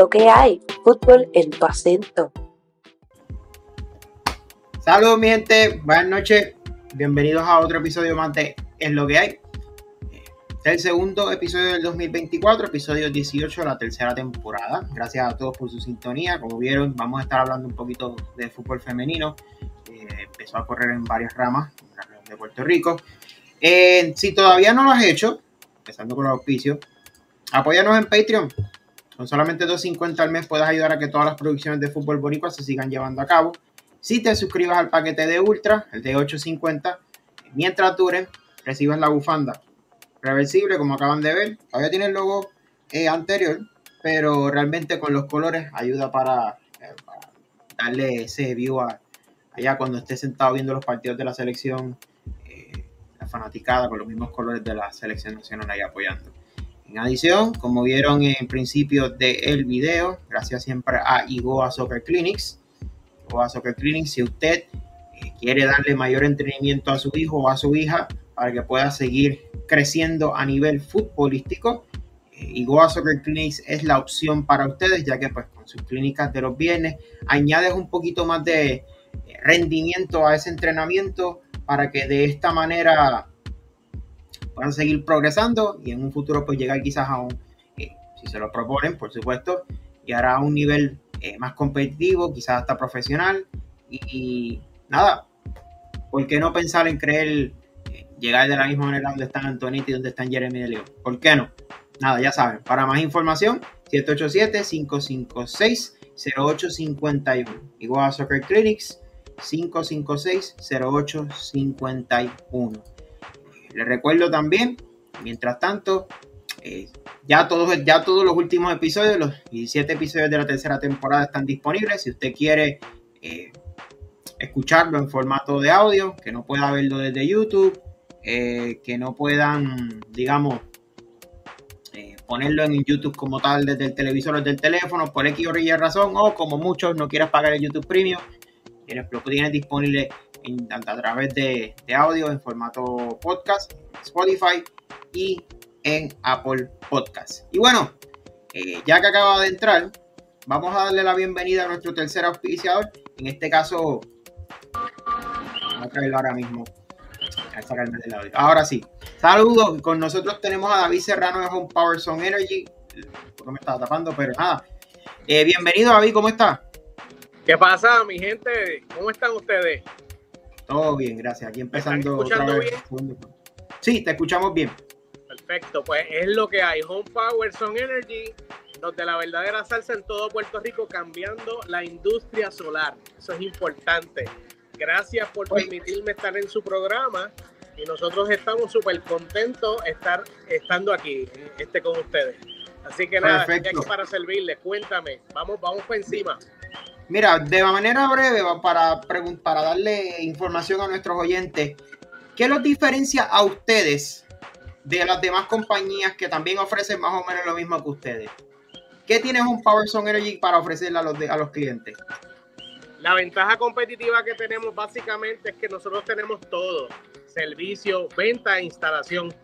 lo que hay? Fútbol en tu acento. Saludos mi gente, buenas noches, bienvenidos a otro episodio más de Es lo que hay. Este es el segundo episodio del 2024, episodio 18 de la tercera temporada. Gracias a todos por su sintonía. Como vieron, vamos a estar hablando un poquito de fútbol femenino. Eh, empezó a correr en varias ramas de Puerto Rico. Eh, si todavía no lo has hecho, empezando con los auspicios, apóyanos en Patreon. Con solamente 2.50 al mes puedes ayudar a que todas las producciones de fútbol boricua se sigan llevando a cabo. Si te suscribas al paquete de Ultra, el de 8.50, mientras duren, recibes la bufanda reversible, como acaban de ver. Todavía tiene el logo eh, anterior, pero realmente con los colores ayuda eh, para, darle ese view a, allá cuando esté sentado viendo los partidos de la selección, eh, la fanaticada con los mismos colores de la selección nacional ahí apoyando. En adición, como vieron en principio del video, gracias siempre a Igoa Soccer Clinics. Igoa Soccer Clinics, si usted quiere darle mayor entrenamiento a su hijo o a su hija para que pueda seguir creciendo a nivel futbolístico. Y Goa Soccer Clinics es la opción para ustedes, ya que pues con sus clínicas de los viernes añades un poquito más de eh, rendimiento a ese entrenamiento para que de esta manera puedan seguir progresando y en un futuro pues llegar quizás a un, eh, si se lo proponen, por supuesto, llegar a un nivel eh, más competitivo, quizás hasta profesional. Y, nada, ¿por qué no pensar en creer llegar de la misma manera donde están Antonito y donde están Jeremy de León. ¿Por qué no? Nada, ya saben. Para más información, 787-556-0851. Igual a Soccer Clinics, 556-0851. Les recuerdo también, mientras tanto, eh, ya, todos, ya todos los últimos episodios, los 17 episodios de la tercera temporada están disponibles. Si usted quiere eh, escucharlo en formato de audio, que no pueda verlo desde YouTube, eh, que no puedan, digamos, ponerlo en YouTube como tal desde el televisor o desde el teléfono por X o Y razón, o como muchos no quieras pagar el YouTube Premium, lo tienes disponible a través de, audio en formato podcast, Spotify y en Apple Podcast. Y bueno, eh, ya que acaba de entrar, vamos a darle la bienvenida a nuestro tercer auspiciador. En este caso, vamos a traerlo ahora mismo Ahora sí. Saludos. Con nosotros tenemos a David Serrano de Home Power Zone Energy. No me estaba tapando, pero nada. Eh, bienvenido, David. ¿Cómo está? ¿Qué pasa, mi gente? ¿Cómo están ustedes? Todo bien, gracias. Aquí empezando otra vez. Bien? Sí, te escuchamos bien. Perfecto, pues es lo que hay. Home Power Zone Energy, donde la verdadera salsa en todo Puerto Rico, cambiando la industria solar. Eso es importante. Gracias por permitirme estar en su programa y nosotros estamos súper contentos estar estando aquí este con ustedes. Así que nada, estoy aquí para servirles. Cuéntame, vamos, vamos por encima. Mira, de manera breve, para, para darle información a nuestros oyentes, ¿qué los diferencia a ustedes de las demás compañías que también ofrecen más o menos lo mismo que ustedes? ¿Qué tiene un Power Energy para ofrecerle a los, clientes? La ventaja competitiva que tenemos básicamente es que nosotros tenemos todo, servicio, venta e instalación.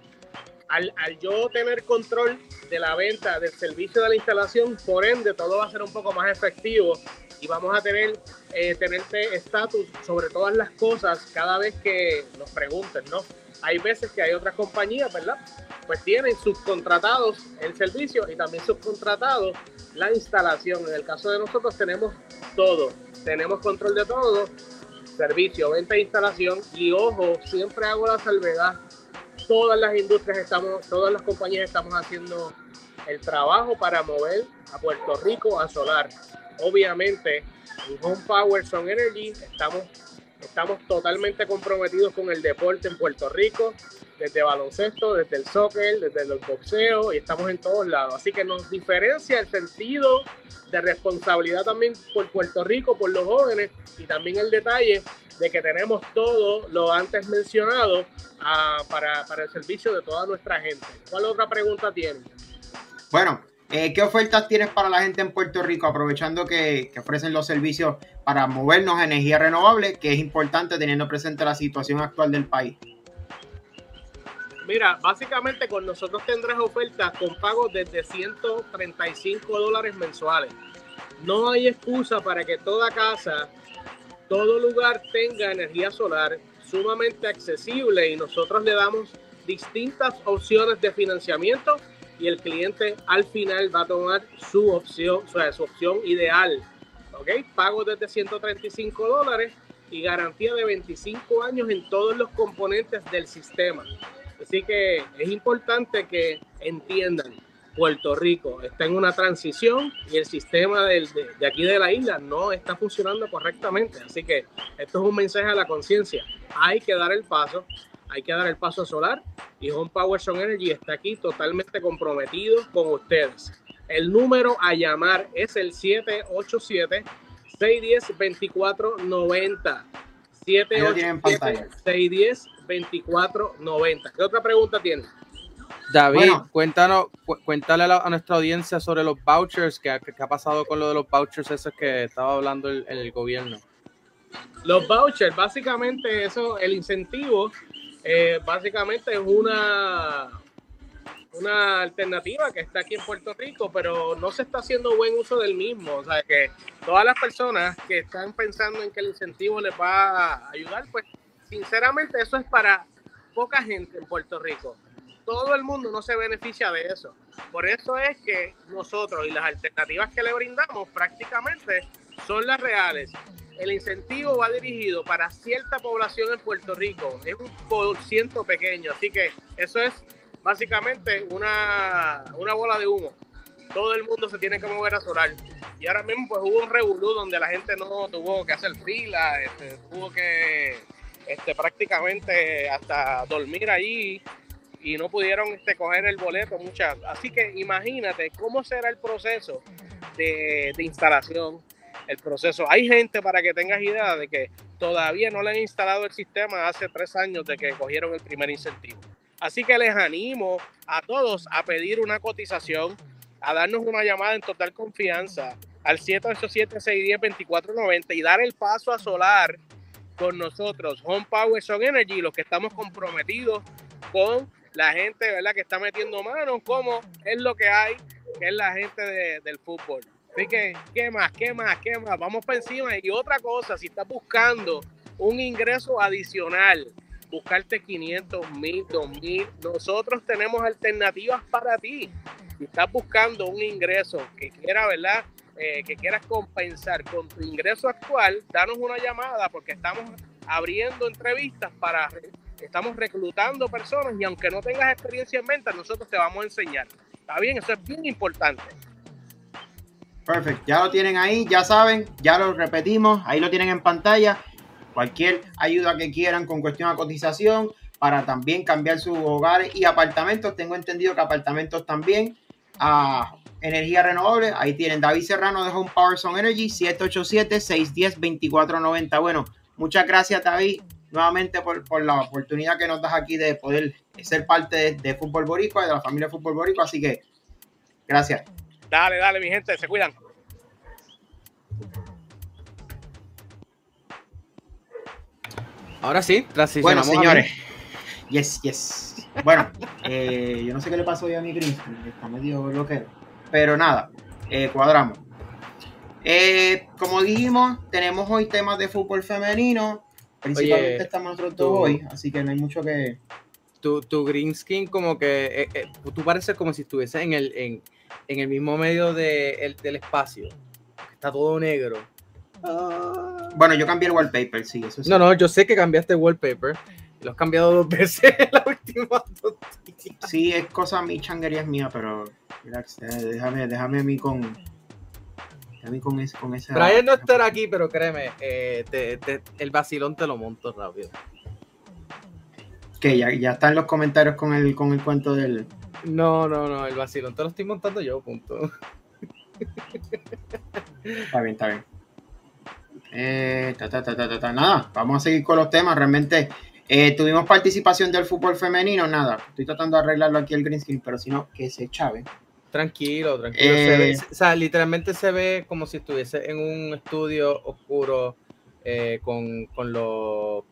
Al, yo tener control de la venta, del servicio de la instalación, por ende todo va a ser un poco más efectivo y vamos a tener eh, tenerte estatus sobre todas las cosas cada vez que nos pregunten, ¿no? Hay veces que hay otras compañías, ¿verdad? Pues tienen subcontratados el servicio y también subcontratados la instalación. En el caso de nosotros tenemos todo tenemos control de todo, servicio, venta e instalación y ojo, siempre hago la salvedad, todas las industrias estamos, todas las compañías estamos haciendo el trabajo para mover a Puerto Rico a solar. Obviamente, en Home Power Sun Energy estamos, estamos totalmente comprometidos con el deporte en Puerto Rico, desde baloncesto, desde el soccer, desde el boxeo y estamos en todos lados. Así que nos diferencia el sentido de responsabilidad también por Puerto Rico, por los jóvenes y también el detalle de que tenemos todo lo antes mencionado ah, para, el servicio de toda nuestra gente. ¿Cuál otra pregunta tiene? Bueno, eh, ¿qué ofertas tienes para la gente en Puerto Rico, aprovechando que, ofrecen los servicios para movernos a energía renovable, que es importante teniendo presente la situación actual del país? Mira, básicamente con nosotros tendrás ofertas con pagos desde 135 dólares mensuales. No hay excusa para que toda casa, todo lugar tenga energía solar sumamente accesible y nosotros le damos distintas opciones de financiamiento y el cliente al final va a tomar su opción, o sea, su opción ideal. ¿Ok? Pago desde 135 dólares y garantía de 25 años en todos los componentes del sistema. Así que es importante que entiendan, Puerto Rico está en una transición y el sistema de, aquí de la isla no está funcionando correctamente. Así que esto es un mensaje a la conciencia. Hay que dar el paso, hay que dar el paso solar y Home Power Sun Energy está aquí totalmente comprometido con ustedes. El número a llamar es el 787 610 2490. 787 610 2490. ¿Qué otra pregunta tiene? David, cuéntanos, cuéntale a, nuestra audiencia sobre los vouchers, ¿qué, ha pasado con lo de los vouchers esos que estaba hablando el, el gobierno. Los vouchers, básicamente eso, el incentivo, eh, básicamente es una, una alternativa que está aquí en Puerto Rico, pero no se está haciendo buen uso del mismo. O sea, que todas las personas que están pensando en que el incentivo les va a ayudar, pues sinceramente eso es para poca gente en Puerto Rico todo el mundo no se beneficia de eso. Por eso es que nosotros y las alternativas que le brindamos prácticamente son las reales. El incentivo va dirigido para cierta población en Puerto Rico, es un por ciento pequeño, así que eso es básicamente una, una bola de humo. Todo el mundo se tiene que mover a solar. Y ahora mismo pues hubo un revolú donde la gente no tuvo que hacer fila, este, tuvo que este, prácticamente hasta dormir allí y no pudieron este, coger el boleto muchas. Así que imagínate cómo será el proceso de, instalación, el proceso. Hay gente, para que tengas idea, de que todavía no le han instalado el sistema hace tres años de que cogieron el primer incentivo. Así que les animo a todos a pedir una cotización, a darnos una llamada en total confianza al 787-610-2490 y dar el paso a solar con nosotros, Home Power Son Energy, los que estamos comprometidos con la gente, ¿verdad? Que está metiendo manos, como es lo que hay, que es la gente del fútbol. Así que, ¿qué más? ¿Qué más? ¿Qué más? Vamos para encima. Y otra cosa, si estás buscando un ingreso adicional, buscarte 500, 1000, 2000, nosotros tenemos alternativas para ti. Si estás buscando un ingreso que quiera, ¿verdad? Eh, que quieras compensar con tu ingreso actual, danos una llamada porque estamos abriendo entrevistas para estamos reclutando personas y aunque no tengas experiencia en venta, nosotros te vamos a enseñar. ¿Está bien? Eso es bien importante. Perfecto, ya lo tienen ahí, ya saben, ya lo repetimos, ahí lo tienen en pantalla. Cualquier ayuda que quieran con cuestión de cotización para también cambiar sus hogares y apartamentos. Tengo entendido que apartamentos también a energía renovable. Ahí tienen David Serrano de Home Power Son Energy, 787-610-2490. Bueno, muchas gracias David nuevamente por, la oportunidad que nos das aquí de poder ser parte de, Fútbol Boricua, de la familia Fútbol Boricua. Así que, gracias. Dale, dale, mi gente, se cuidan. Ahora sí, Bueno, señores. Yes, yes. Bueno, eh, yo no sé qué le pasó hoy a mi Gris, está medio bloqueo. Pero nada, eh, cuadramos. Eh, como dijimos, tenemos hoy temas de fútbol femenino. Principalmente estamos nosotros dos hoy, así que no hay mucho que. Tu, tu green skin, como que. Eh, eh, tú pareces como si estuviese en el, en, en el mismo medio de, el, del espacio. Está todo negro. Ah. Bueno, yo cambié el wallpaper, sí, eso sí. No, no, yo sé que cambiaste el wallpaper. Lo has cambiado dos veces en la última dos Sí, es cosa, mi changuería es mía, pero eh, déjame, déjame a mí con, con, ese, con esa. Brian no estará aquí, pero créeme, eh, el vacilón te lo monto rápido. Que ya, ya está en los comentarios con el, con el cuento del. No, no, no, el vacilón te lo estoy montando yo, punto. Está bien, está bien. Eh, nada, vamos a seguir con los temas. Realmente eh, tuvimos participación del fútbol femenino, nada. Estoy tratando de arreglarlo aquí el green screen, pero si no, que se chave. Tranquilo, tranquilo. Eh, o sea, literalmente se ve como si estuviese en un estudio oscuro eh, con, con, los,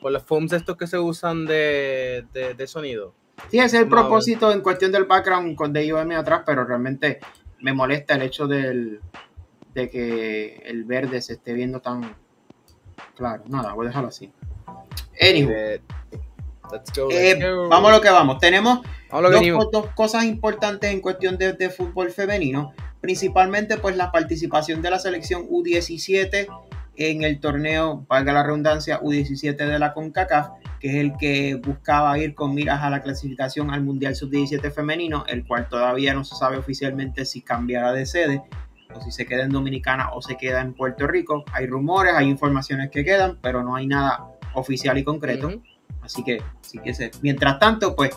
con los foams estos que se usan de, de, sonido. Sí, ese es el propósito en cuestión del background con DIOM atrás, pero realmente me molesta el hecho del, de que el verde se esté viendo tan claro. Nada, voy a dejarlo así. Anywho, Eh, Let's go, eh, let's go. vamos a lo que vamos. Tenemos dos, dos cosas importantes en cuestión de, de fútbol femenino, principalmente pues la participación de la selección U17 en el torneo, valga la redundancia, U17 de la CONCACAF, que es el que buscaba ir con miras a la clasificación al Mundial Sub-17 femenino, el cual todavía no se sabe oficialmente si cambiará de sede o si se queda en Dominicana o se queda en Puerto Rico. Hay rumores, hay informaciones que quedan, pero no hay nada oficial y concreto. Así que, sí que se. Mientras tanto, pues,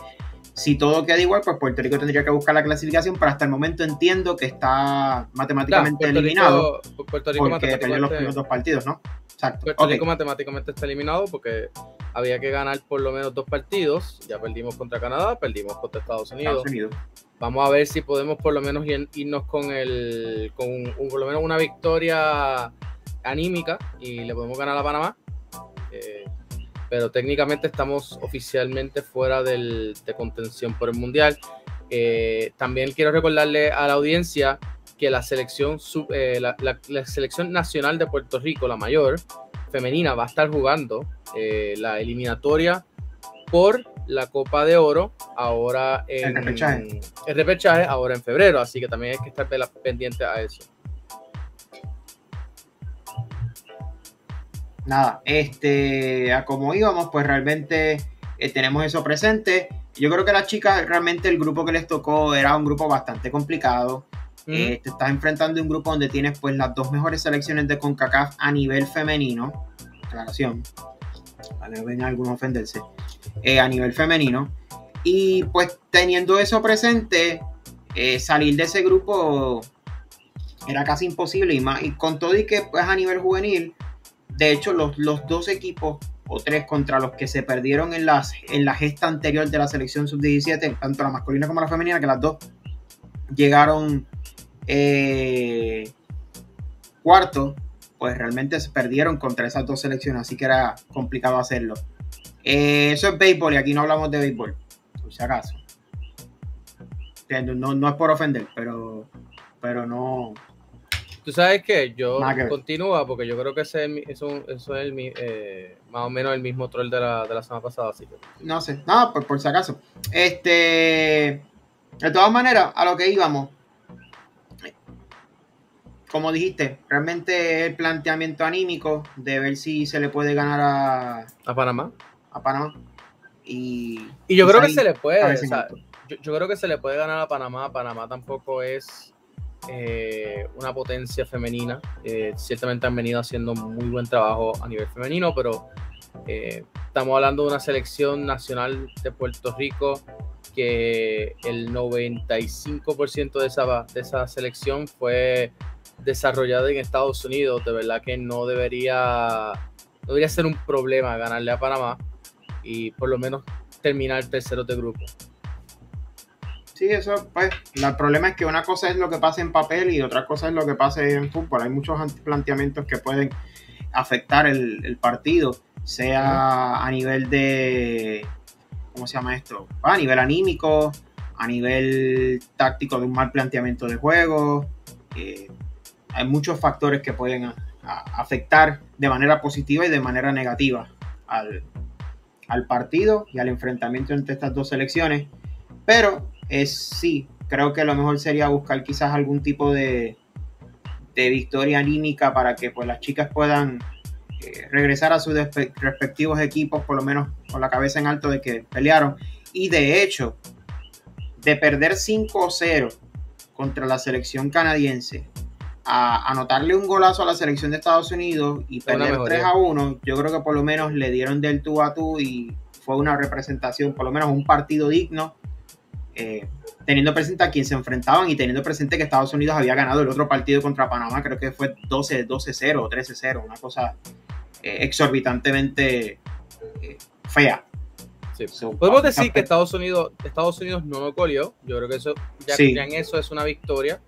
si todo queda igual, pues Puerto Rico tendría que buscar la clasificación, pero hasta el momento entiendo que está matemáticamente Claro, Puerto eliminado Rico, Puerto Rico porque perdió los primeros dos partidos, ¿no? Exacto. Puerto. Rico matemáticamente está eliminado porque había que ganar por lo menos dos partidos. Ya perdimos contra Canadá, perdimos contra Estados Unidos. Estados Unidos. Vamos a ver si podemos por lo menos ir- irnos con el con un- por lo menos una victoria anímica y le podemos ganar a Panamá. Eh, pero técnicamente estamos oficialmente fuera del, de contención por el mundial. Eh, también quiero recordarle a la audiencia que la selección sub- eh, la, la- la selección nacional de Puerto Rico, la mayor femenina, va a estar jugando eh, la eliminatoria por la Copa de Oro ahora en El repechaje. ahora en febrero, así que también hay que estar pendiente a eso. Nada, este, a como íbamos, pues realmente eh, tenemos eso presente. Yo creo que las chicas, realmente el grupo que les tocó era un grupo bastante complicado. Eh, te estás enfrentando a un grupo donde tienes pues las dos mejores selecciones de CONCACAF a nivel femenino. Aclaración. Vale, ven algunos a ofenderse. eh, a nivel femenino. Y pues teniendo eso presente, salir de ese grupo era casi imposible. Y, más, y con todo y que pues a nivel juvenil, de hecho los, los dos equipos o tres contra los que se perdieron en, las, en la gesta anterior de la selección sub-17, tanto la masculina como la femenina, que las dos llegaron eh, cuarto, pues realmente se perdieron contra esas dos selecciones, así que era complicado hacerlo. Eh, eso es béisbol y aquí no hablamos de béisbol, por si acaso. No, no es por ofender, pero, pero no. Tú sabes que yo ver. continúa porque yo creo que ese es, mi- eso, eso es el eh, más o menos el mismo troll de la, de la semana pasada, así que No sé, no, por, por si acaso. Este, de todas maneras, a lo que íbamos. Como dijiste, realmente el planteamiento anímico de ver si se le puede ganar a, a Panamá. a Panamá. Y, Y yo creo que se le puede, o sea, yo creo que se le puede ganar a Panamá. Panamá tampoco es eh, una potencia femenina. Eh, ciertamente han venido haciendo muy buen trabajo a nivel femenino, pero eh, estamos hablando de una selección nacional de Puerto Rico que el 95% de esa, de esa selección fue desarrollada en Estados Unidos. De verdad que no debería, no debería ser un problema ganarle a Panamá y por lo menos terminar tercero de grupo. Sí, eso, pues, el problema es que una cosa es lo que pasa en papel y otra cosa es lo que pasa en fútbol. Hay muchos ant- planteamientos que pueden afectar el, el partido, sea a nivel de, ¿cómo se llama esto? A nivel anímico, a nivel táctico de un mal planteamiento de juego. eh, hay muchos factores que pueden a- a- afectar de manera positiva y de manera negativa al, al partido y al enfrentamiento entre estas dos selecciones. Pero es sí, creo que lo mejor sería buscar quizás algún tipo de, de victoria anímica para que pues, las chicas puedan eh, regresar a sus respectivos equipos, por lo menos con la cabeza en alto de que pelearon. Y de hecho, de perder 5-0 contra la selección canadiense, a anotarle un golazo a la selección de Estados Unidos y perder mejoría. 3 a 1, yo creo que por lo menos le dieron del tú a tú y fue una representación, por lo menos un partido digno, eh, teniendo presente a quien se enfrentaban y teniendo presente que Estados Unidos había ganado el otro partido contra Panamá, creo que fue 12 12-0 o 13-0, una cosa eh, exorbitantemente eh, fea. Sí. So, Podemos decir que Estados Unidos, Estados Unidos no lo colió. Yo creo que eso ya, Sí. ya en eso es una victoria.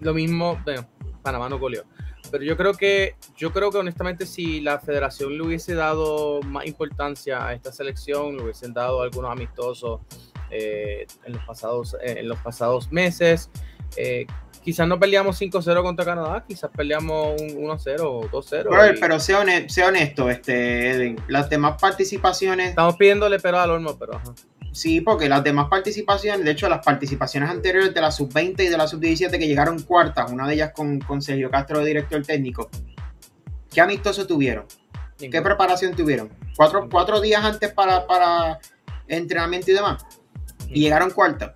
Lo mismo, bueno, Panamá no colió. pero yo creo que, yo creo que honestamente si la federación le hubiese dado más importancia a esta selección, le hubiesen dado algunos amistosos eh, en, los pasados, eh, en los pasados meses, eh, quizás no peleamos 5-0 contra Canadá, quizás peleamos un 1-0 o 2-0. Pero, sea, honesto, este, Edwin, las demás participaciones... Estamos pidiéndole pero al horno, pero... Sí, porque las demás participaciones, de hecho, las participaciones anteriores de la sub-20 y de la sub-17 que llegaron cuartas, una de ellas con, con Sergio Castro, director técnico, ¿qué amistoso tuvieron? ¿Qué preparación tuvieron? ¿Cuatro, cuatro días antes para, para entrenamiento y demás? Y llegaron cuartas.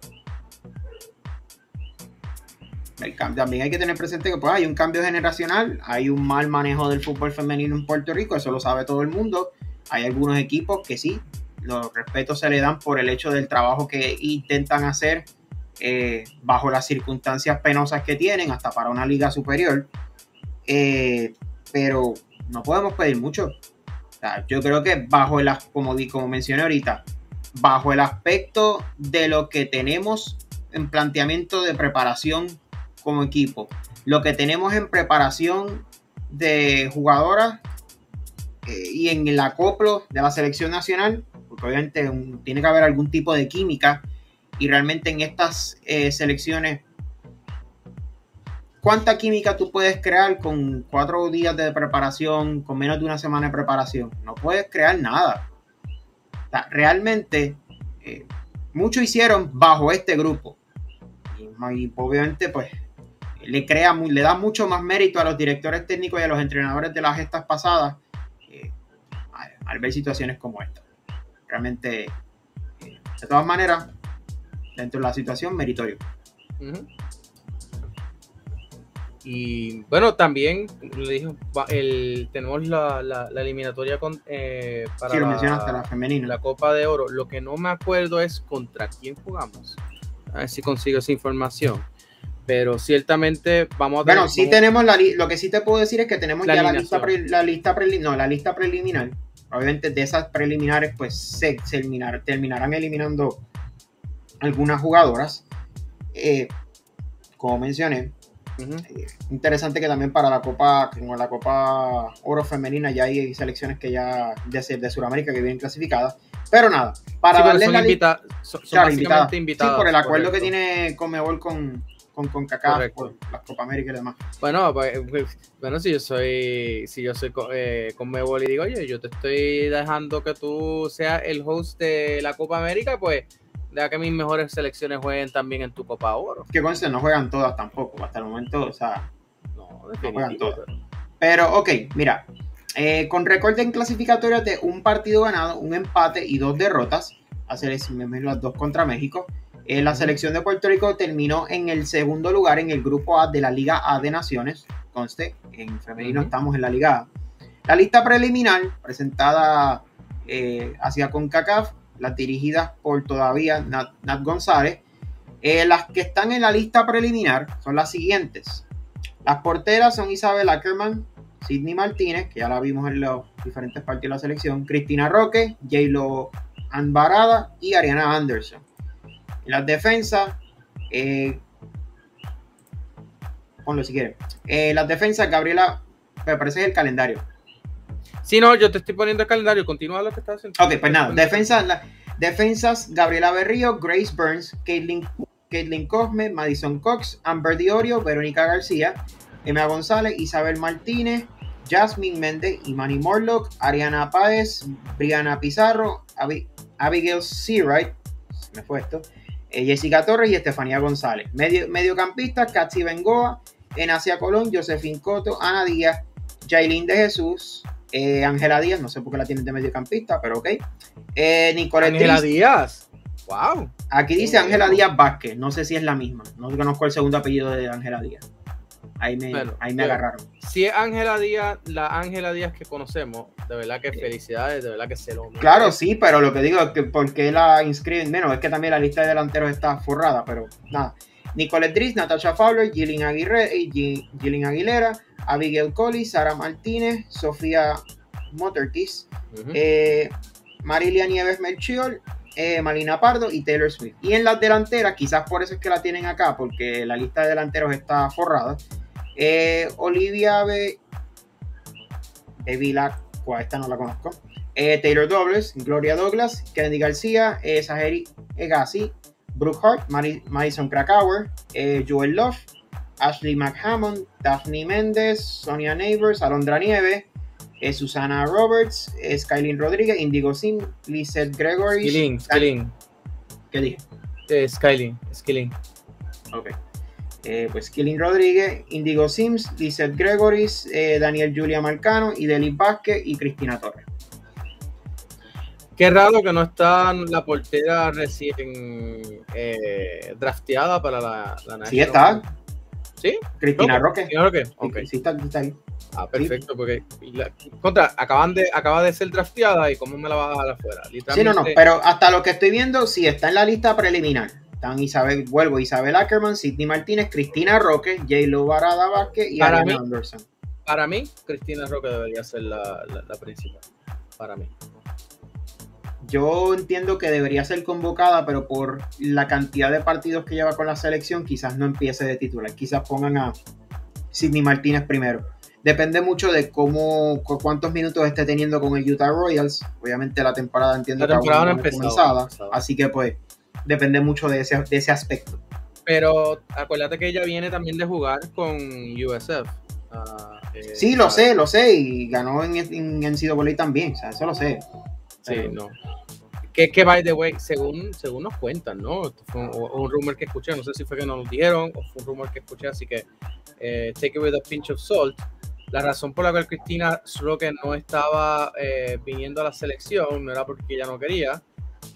También hay que tener presente que pues, hay un cambio generacional, hay un mal manejo del fútbol femenino en Puerto Rico, eso lo sabe todo el mundo. Hay algunos equipos que sí, los respetos se le dan por el hecho del trabajo que intentan hacer eh, bajo las circunstancias penosas que tienen, hasta para una liga superior. Eh, pero no podemos pedir mucho. yo creo que bajo el, como, como mencioné ahorita, bajo el aspecto de lo que tenemos en planteamiento de preparación como equipo, lo que tenemos en preparación de jugadoras eh, y en el acoplo de la selección nacional, obviamente tiene que haber algún tipo de química y realmente en estas eh, selecciones, ¿cuánta química tú puedes crear con cuatro días de preparación, con menos de una semana de preparación? No puedes crear nada. Realmente, eh, mucho hicieron bajo este grupo. Y, obviamente, pues, le, crea, le da mucho más mérito a los directores técnicos y a los entrenadores de las gestas pasadas eh, al ver situaciones como esta realmente, eh, de todas maneras, dentro de la situación, meritorio. Y bueno, también le el, tenemos la, la, eliminatoria con, eh, para la, femenina. la Copa de Oro. Lo que no me acuerdo es contra quién jugamos. A ver si consigo esa información. Pero ciertamente vamos a Bueno, sí tenemos la lo que sí te puedo decir es que tenemos ya la lista, la lista, no, la lista preliminar Obviamente de esas preliminares pues se, terminarán eliminando algunas jugadoras. Eh, como mencioné, interesante que también para la Copa, como la Copa Oro Femenina ya hay selecciones que ya de, de Sudamérica que vienen clasificadas. Pero nada, para darle la invita son, invitadas. Sí, por el acuerdo que tiene Comebol con, con, con por las Copa América y demás. Bueno, pues, pues, bueno, si yo soy, si yo soy eh, con Mebol y digo, oye, yo te estoy dejando que tú seas el host de la Copa América, pues deja que mis mejores selecciones jueguen también en tu Copa Oro. Que conste, no juegan todas tampoco, hasta el momento, o sea, no, no juegan todas. Pero, ok, mira, eh, con récord en clasificatorias de un partido ganado, un empate y dos derrotas, hacer las dos contra México. Eh, la selección de Puerto Rico terminó en el segundo lugar en el grupo A de la Liga A de Naciones. Conste, en femenino estamos en la Liga A. La lista preliminar presentada eh, hacia CONCACAF, las dirigidas por todavía Nat, González. Eh, las que están en la lista preliminar son las siguientes. Las porteras son Isabel Ackerman, Sidney Martínez, que ya la vimos en los diferentes partidos de la selección, Cristina Roque, J-Lo Anbarada y Ariana Anderson las defensas, eh, ponlo si quieres. Eh, las defensas, Gabriela, me parece el calendario. Si no, yo te estoy poniendo el calendario, continúa lo que estás haciendo. Ok, pues nada, defensas, Gabriela Berrío, Grace Burns, Caitlin, Cosme, Madison Cox, Amber Diorio, Verónica García, Emma González, Isabel Martínez, Jasmine Méndez, Imani Morlock, Ariana Páez, Brianna Pizarro, Abigail Seawright, me fue esto, eh, Jessica Torres y Estefanía González. Medio, mediocampistas, Katsi Bengoa, Enacia Colón, Josefín Coto, Ana Díaz, Jailin de Jesús, eh, Ángela Díaz, no sé por qué la tienen de mediocampista, pero ok. Eh, Ángela Díaz. Wow. Aquí dice Ángela Díaz Vázquez, no sé si es la misma, no conozco el segundo apellido de Ángela Díaz. Ahí me, ahí me agarraron. Si es Ángela Díaz, la Ángela Díaz que conocemos, de verdad que felicidades, de verdad que se lo Claro, sí, pero lo que digo es que porque la inscriben, menos es que también la lista de delanteros está forrada, pero nada. Nicole Driz, Natasha Fowler, Gillian, Aguilera, Abigail Collins, Sara Martínez, Sofía Motortis, eh, Marilia Nieves Melchior, eh, Malina Pardo y Taylor Swift. Y en las delanteras, quizás por eso es que la tienen acá, porque la lista de delanteros está forrada. eh, Olivia B. Evila, esta no la conozco. Taylor Douglas, Gloria Douglas, Kennedy García, Saheri Egassi, Brooke Hart, Madison Krakauer, eh, Joel Love, Ashley McHammond, Daphne Méndez, Sonia Neighbors, Alondra Nieve, eh, Susana Roberts, eh, Skylin Rodríguez, Indigo Sim, Lizette Gregory. Skilling, Skilling. ¿Qué dije? Eh, Skylin. Ok. Pues Skilling Rodríguez, Indigo Sims, Lizette Gregoris, eh, Daniel Julia Marcano, Idelis Vázquez y Cristina Torres. Qué raro que no está la portera recién eh, drafteada para la, la Sí está, ¿Sí? Cristina ¿Cómo? Roque. ¿Cristina Roque? Sí, está, está ahí. Ah, perfecto, porque la- contra, acaban de, acaba de ser drafteada y cómo me la vas a dejar afuera. Sí, no, no, pero hasta lo que estoy viendo, sí está en la lista preliminar. Están Isabel, vuelvo, Isabel Ackerman, Sidney Martínez, Cristina Roque, J-Lo Barada Vázquez y Para Ariana mí- Anderson. Para mí, Cristina Roque debería ser la, la- la principal. Para mí. Yo entiendo que debería ser convocada, pero por la cantidad de partidos que lleva con la selección, quizás no empiece de titular. Quizás pongan a Sidney Martínez primero. Depende mucho de cómo, cu- cuántos minutos esté teniendo con el Utah Royals. Obviamente la temporada entiendo La que temporada no empezado, así que pues depende mucho de ese, de ese aspecto. Pero acuérdate que ella viene también de jugar con USF. Ah, eh, Sí, lo sé, lo sé, y ganó en, en NCAA también, o sea, eso lo sé. Sí, Pero- no. Que, que by the way, según, según nos cuentan, ¿no? Esto fue un, un rumor que escuché, no sé si fue que nos lo dijeron o fue un rumor que escuché, así que eh, take it with a pinch of salt. La razón por la cual Cristina Roque no estaba eh, viniendo a la selección no era porque ella no quería,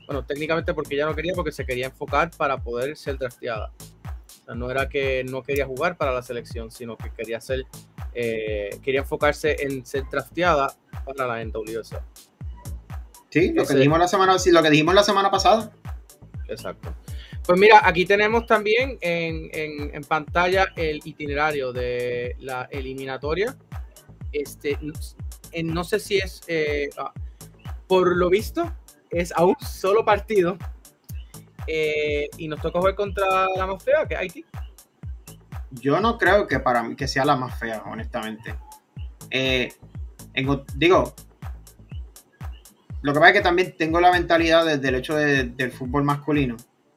bueno, técnicamente porque ella no quería, porque se quería enfocar para poder ser drafteada. O sea, no era que no quería jugar para la selección, sino que quería ser, eh, quería enfocarse en ser drafteada para la NWSL. Sí, lo que dijimos la semana, sí, lo que dijimos la semana pasada. Exacto. Pues mira, aquí tenemos también en, en- en pantalla el itinerario de la eliminatoria. Este, no, en- no sé si es, eh, ah, por lo visto, es a un solo partido. Eh, y nos toca jugar contra la más fea, que es Haití. Yo no creo que para mí que sea la más fea, honestamente. Eh, en digo, lo que pasa es que también tengo la mentalidad desde el hecho de- del fútbol masculino.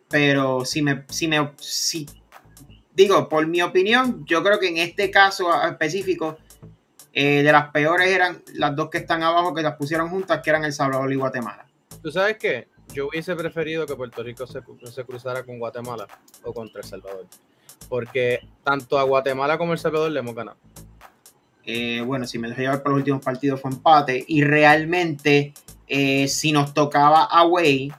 Pero si me, si me, si, digo, por mi opinión, yo creo que en este caso específico, eh, de las peores eran las dos que están abajo que las pusieron juntas, que eran El Salvador y Guatemala. ¿Tú sabes qué? Yo hubiese preferido que Puerto Rico se, se cruzara con Guatemala o contra El Salvador. Porque tanto a Guatemala como a El Salvador le hemos ganado. Eh, bueno, si me dejé llevar por los últimos partidos fue empate. Y realmente, eh, si nos tocaba away,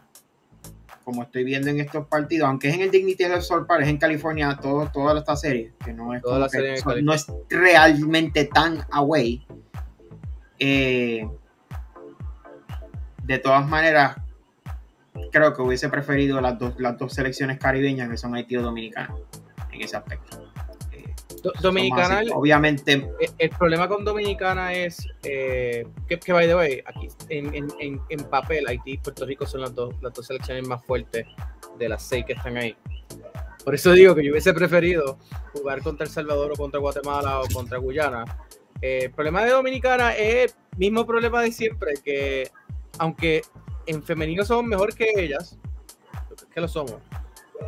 como estoy viendo en estos partidos, aunque es en el Dignity del Sol Park, es en California todo, toda esta serie, que no es, Toda como la que serie en son- no es realmente tan away. Eh, de todas maneras, creo que hubiese preferido las dos, las dos selecciones caribeñas que son Haití o Dominicana en ese aspecto. Eh, Do- Dominicana, más- el, obviamente, el- el problema con Dominicana es eh, que, que, by the way, aquí en, en- en- en papel, Haití y Puerto Rico son las dos, las dos selecciones más fuertes de las seis que están ahí. Por eso digo que yo hubiese preferido jugar contra El Salvador o contra Guatemala o contra Guyana. Eh, el problema de Dominicana es el mismo problema de siempre, que aunque en femenino somos mejor que ellas, que lo somos,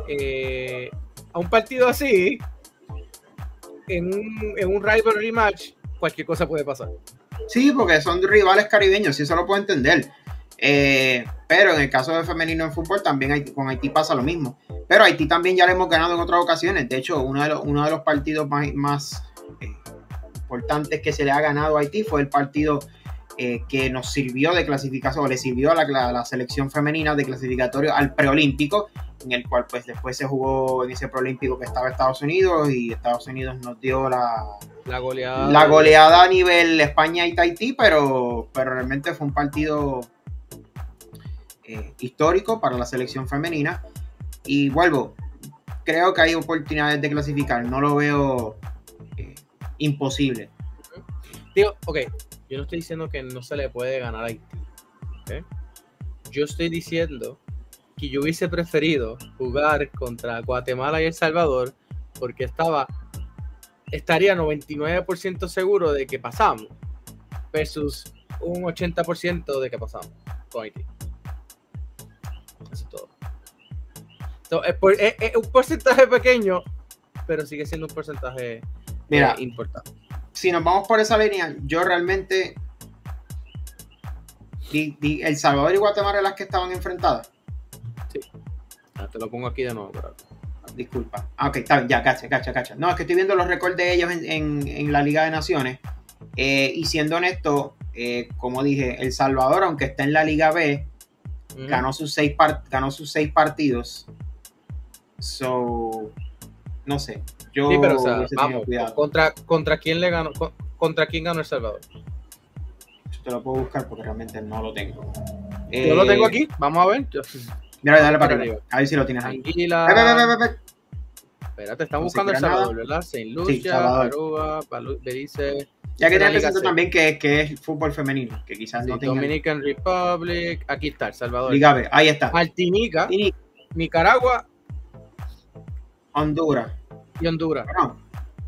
eh, a un partido así, en un, en un rivalry match, cualquier cosa puede pasar. Sí, porque son rivales caribeños, sí, eso lo puedo entender. Eh, pero en el caso de femenino en fútbol, también Haití- con Haití pasa lo mismo. Pero Haití también ya lo hemos ganado en otras ocasiones. De hecho, uno de los, uno de los partidos más, más, eh, importantes que se le ha ganado a Haití fue el partido eh, que nos sirvió de clasificación, o le sirvió a la, la- la selección femenina de clasificatorio al preolímpico, en el cual pues después se jugó en ese preolímpico que estaba Estados Unidos y Estados Unidos nos dio la, La goleada. la goleada a nivel España y Tahití, pero, pero realmente fue un partido eh, histórico para la selección femenina. Y vuelvo, creo que hay oportunidades de clasificar, no lo veo eh, imposible. Digo, ok, yo no estoy diciendo que no se le puede ganar a Haití. Yo estoy diciendo que yo hubiese preferido jugar contra Guatemala y El Salvador porque estaba estaría 99% seguro de que pasamos versus un 80% de que pasamos con Haití. Eso es todo. Es, por- es- es un porcentaje pequeño, pero sigue siendo un porcentaje eh, importante. Si nos vamos por esa línea, yo realmente. di- di- El Salvador y Guatemala las que estaban enfrentadas. Ah, te lo pongo aquí de nuevo. pero- Disculpa. Ah, ok, está bien, ya, cacha, cacha, cacha. No, es que estoy viendo los récords de ellos en, en- en la Liga de Naciones. Eh, y siendo honesto, eh, como dije, El Salvador, aunque está en la Liga B, Ujú. ganó sus seis, par- ganó sus seis partidos. So, no sé. Yo Sí, pero o sea, vamos, contra, contra quién le ganó, con- contra quién ganó El Salvador. Yo te lo puedo buscar porque realmente no lo tengo. Yo lo Eh, tengo aquí, vamos a ver. Yo- Mira, dale para arriba. A ver si lo tienes ahí. Anguila. Espérate, están No buscando El. Salvador, ¿verdad? Saint Lucia. Aruba, Belice, Ya que te presento también que, que es fútbol femenino, que quizás no tenga Dominican Republic. Aquí está, El Salvador. Liga B. Ahí está. Martinica, Nicaragua Honduras. y Honduras. Bueno,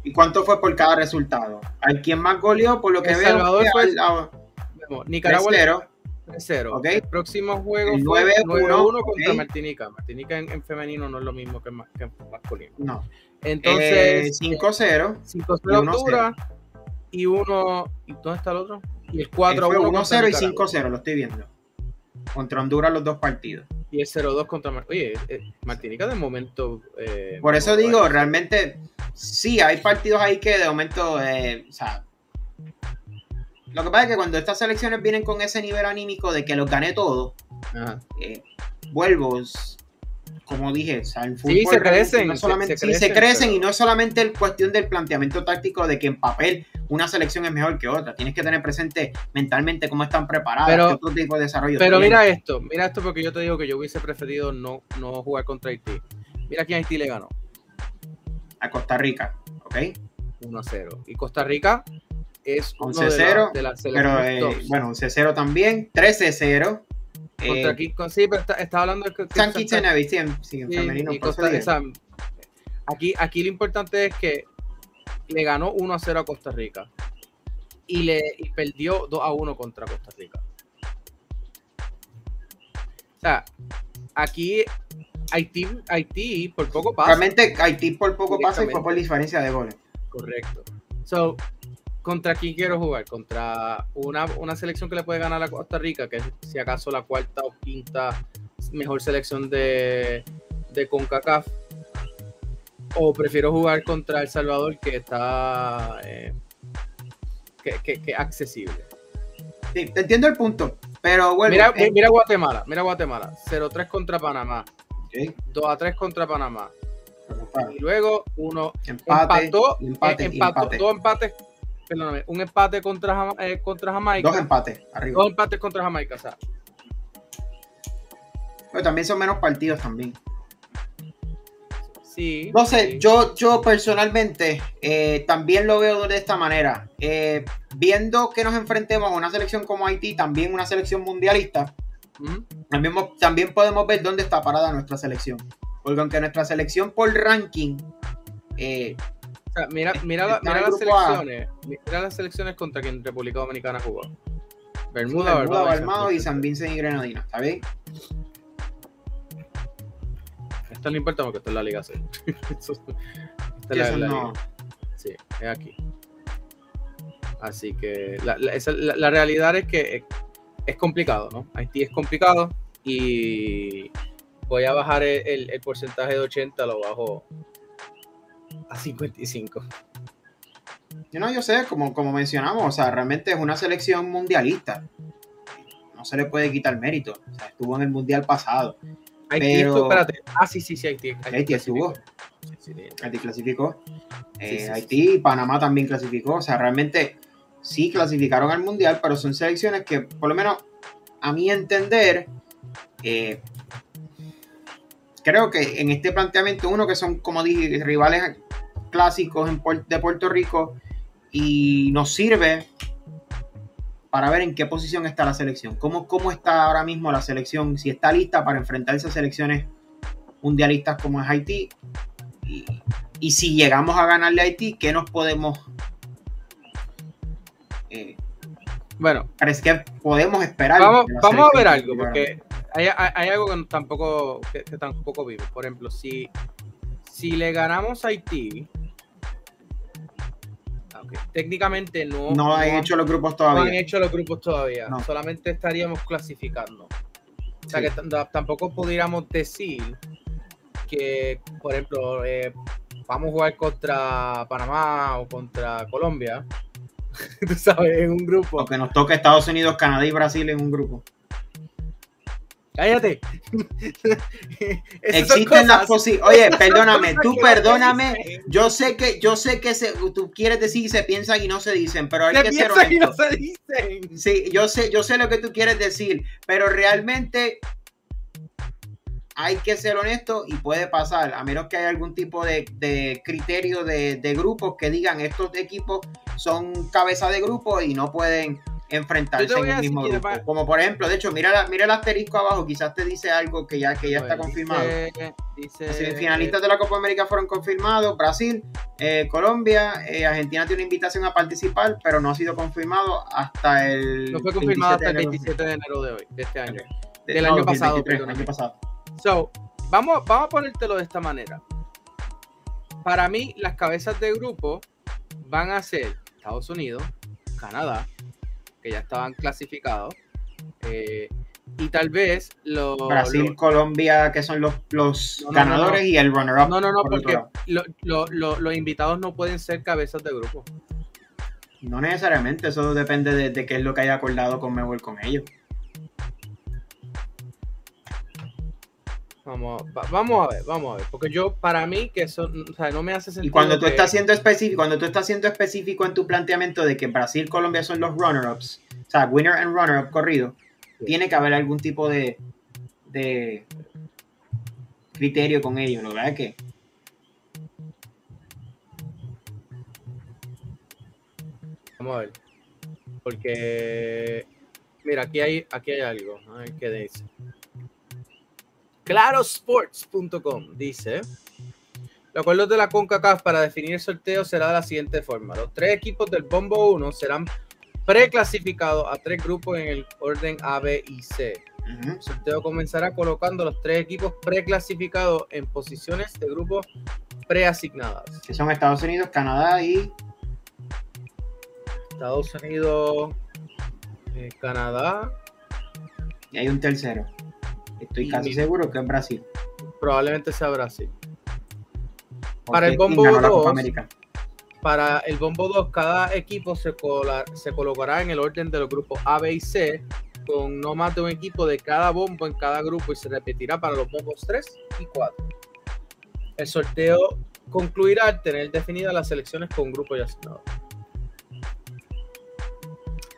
¿Y cuánto fue por cada resultado? Hay quien más goleó, por lo que El veo. Salvador fue al- a- Nicaragua 3-0. 3-0. Ok. El próximo juego El fue 9-1, 9-1 contra. Martinica. Martinica en, en femenino no es lo mismo que en, que en masculino. No. Entonces, Eh, 5-0. 5-0 y 1-0. Honduras y 1. ¿Y dónde está el otro? Y el Eh, 4-1 fue contra 1-0 y Nicaragua. 5-0, lo estoy viendo. Contra Honduras los dos partidos. Y el 0-2 contra Mar- Oye, eh, Martinica de momento. eh, Por eso digo, realmente, sí, hay partidos ahí que de momento, eh, o sea, lo que pasa es que cuando estas selecciones vienen con ese nivel anímico de que los gané Ajá. eh, vuelvo, como dije, o sea, el fútbol Sí, se crecen, no es se- solamente, se sí, se crecen, crecen pero- y no es solamente el cuestión del planteamiento táctico de que en papel una selección es mejor que otra, tienes que tener presente mentalmente cómo están preparadas, Pero- qué otro tipo de desarrollo Pero tienen. mira esto, mira esto porque yo te digo que yo hubiese preferido no, no jugar contra Haití. Mira quién Haití le ganó. a Costa Rica, ¿ok? 1-0. Y Costa Rica es uno 11-0, de, la- de las Pero eh, bueno, 11-0 también, 13-0. Contra Eh, sí, pero está, está hablando de San Nevis, sí, en, sí, en sí, femenino. y Costa- aquí, aquí lo importante es que le ganó 1-0 a Costa Rica y le y perdió 2-1 contra Costa Rica. O sea, aquí Haití, Haití por poco pasa. Realmente Haití por poco pasa y fue por diferencia de goles. Correcto. So, ¿contra quién quiero jugar? Contra una, una selección que le puede ganar a Costa Rica, que es si acaso la cuarta o quinta mejor selección de, de CONCACAF. O prefiero jugar contra El Salvador, que está eh, que, que- que accesible. Sí, te entiendo el punto, pero bueno. Mira, eh, mira Guatemala, mira Guatemala. 0-3 contra Panamá, ok, 2-3 contra Panamá. Y luego uno empate, empató, empate, eh, empató empate. dos empates, perdóname, un empate contra, Jama- eh, contra Jamaica, Dos empates arriba. dos empates contra Jamaica, o sea, Pero también son menos partidos también. sí. No sé, sí. yo, yo personalmente eh, también lo veo de esta manera. Eh, viendo que nos enfrentemos a una selección como Haití, también una selección mundialista, también, también podemos ver dónde está parada nuestra selección. Porque aunque nuestra selección por ranking eh, O sea, mira, mira, la- Está mira en las selecciones, mira las selecciones contra quien República Dominicana jugó. Bermuda, Bermuda, Barbados, Barbados y San. Vincent y Grenadina, ¿está bien? Esto no importa porque esto es la Liga C. Esta es la, la no- Liga. Sí, es aquí. Así que la, la- esa- la- la realidad es que es, es complicado, ¿no? Haití es complicado y voy a bajar el, el- el porcentaje de 80, lo bajo a 55. Yo no, yo sé, como, como mencionamos, o sea, realmente es una selección mundialista. No se le puede quitar mérito. O sea, estuvo en el mundial pasado. Haití, Pero- espérate. Ah, sí, sí, sí, Haití. Haití estuvo. Haití clasificó. Eh, sí, sí. Haití y Panamá también clasificó. O sea, realmente sí clasificaron al mundial, pero son selecciones que, por lo menos a mi entender, eh, creo que en este planteamiento, uno que son, como dije, rivales clásicos en de Puerto Rico y nos sirve para ver en qué posición está la selección, cómo, cómo está ahora mismo la selección, si está lista para enfrentarse a selecciones mundialistas como es Haití y, Y si llegamos a ganarle a Haití, ¿qué nos podemos... eh, Bueno, parece que podemos esperar? vamos, vamos a ver algo, porque hay, hay- hay algo que tampoco, que, que tampoco vimos. Por ejemplo, si, si le ganamos a Haití, técnicamente no, No han han- hecho los grupos no todavía. han hecho los grupos todavía. No. Solamente estaríamos clasificando. O sea Sí. que tampoco pudiéramos decir que, por ejemplo, eh, vamos a jugar contra Panamá o contra Colombia. Tú sabes, en un grupo. Porque nos toca Estados Unidos, Canadá y Brasil en un grupo. Cállate. Existen las posibilidades. Oye, perdóname, tú perdóname. Yo sé que, yo sé que se, tú quieres decir y se piensan y no se dicen, pero hay Se que ser piensan y no honesto. se dicen. Sí, yo sé, yo sé lo que tú quieres decir, pero realmente hay que ser honesto y puede pasar, a menos que haya algún tipo de, de criterio de, de grupos que digan estos equipos son cabeza de grupo y no pueden enfrentarse en el mismo grupo. Como por ejemplo, de hecho, mira, la- mira el asterisco abajo, quizás te dice algo que ya, que ya está Bueno, confirmado. dice- dice- Los semifinalistas de la Copa América fueron confirmados. Brasil, eh, Colombia, eh, Argentina tiene una invitación a participar, pero no ha sido confirmado hasta el. No fue confirmado hasta el 27 27 de enero de hoy, de este año. de- del no, año pasado, 2023, perdóname. año pasado. So, vamos, vamos a ponértelo de esta manera. Para mí, las cabezas de grupo van a ser Estados Unidos, Canadá, que ya estaban clasificados, eh, y tal vez los... Brasil, los- Colombia, que son los, los No, ganadores no, no. y el runner-up. no, no, no, por porque lo- lo- lo- los invitados no pueden ser cabezas de grupo. No necesariamente, eso depende de, de qué es lo que haya acordado con Mebol con ellos. Vamos, va- vamos a ver, vamos a ver, porque yo, para mí, que eso, o sea, no me hace sentido. Y cuando tú que- estás siendo específico, cuando tú estás siendo específico en tu planteamiento de que Brasil, Colombia son los runner-ups, o sea, winner and runner-up corrido, Sí. tiene que haber algún tipo de, de criterio con ellos, ¿no? ¿Verdad que? Vamos a ver. Porque. Mira, aquí hay, aquí hay algo. A ver qué dice. Clarosports.com dice. Los acuerdos de la CONCACAF para definir el sorteo será de la siguiente forma. Los tres equipos del Bombo 1 serán preclasificados a tres grupos en el orden A, B y C. El sorteo comenzará colocando los tres equipos preclasificados en posiciones de grupos preasignadas. Que son Estados Unidos, Canadá y Estados Unidos, eh, Canadá, y hay un tercero. Estoy casi seguro que es Brasil. probablemente sea Brasil. porque Para el Bombo ganó la Copa 2, América. Para el Bombo 2, cada equipo se, cola- se colocará en el orden de los grupos A, B y C, con no más de un equipo de cada bombo en cada grupo y se repetirá para los bombos 3 y 4. El sorteo concluirá al tener definidas las selecciones con grupo ya asignado.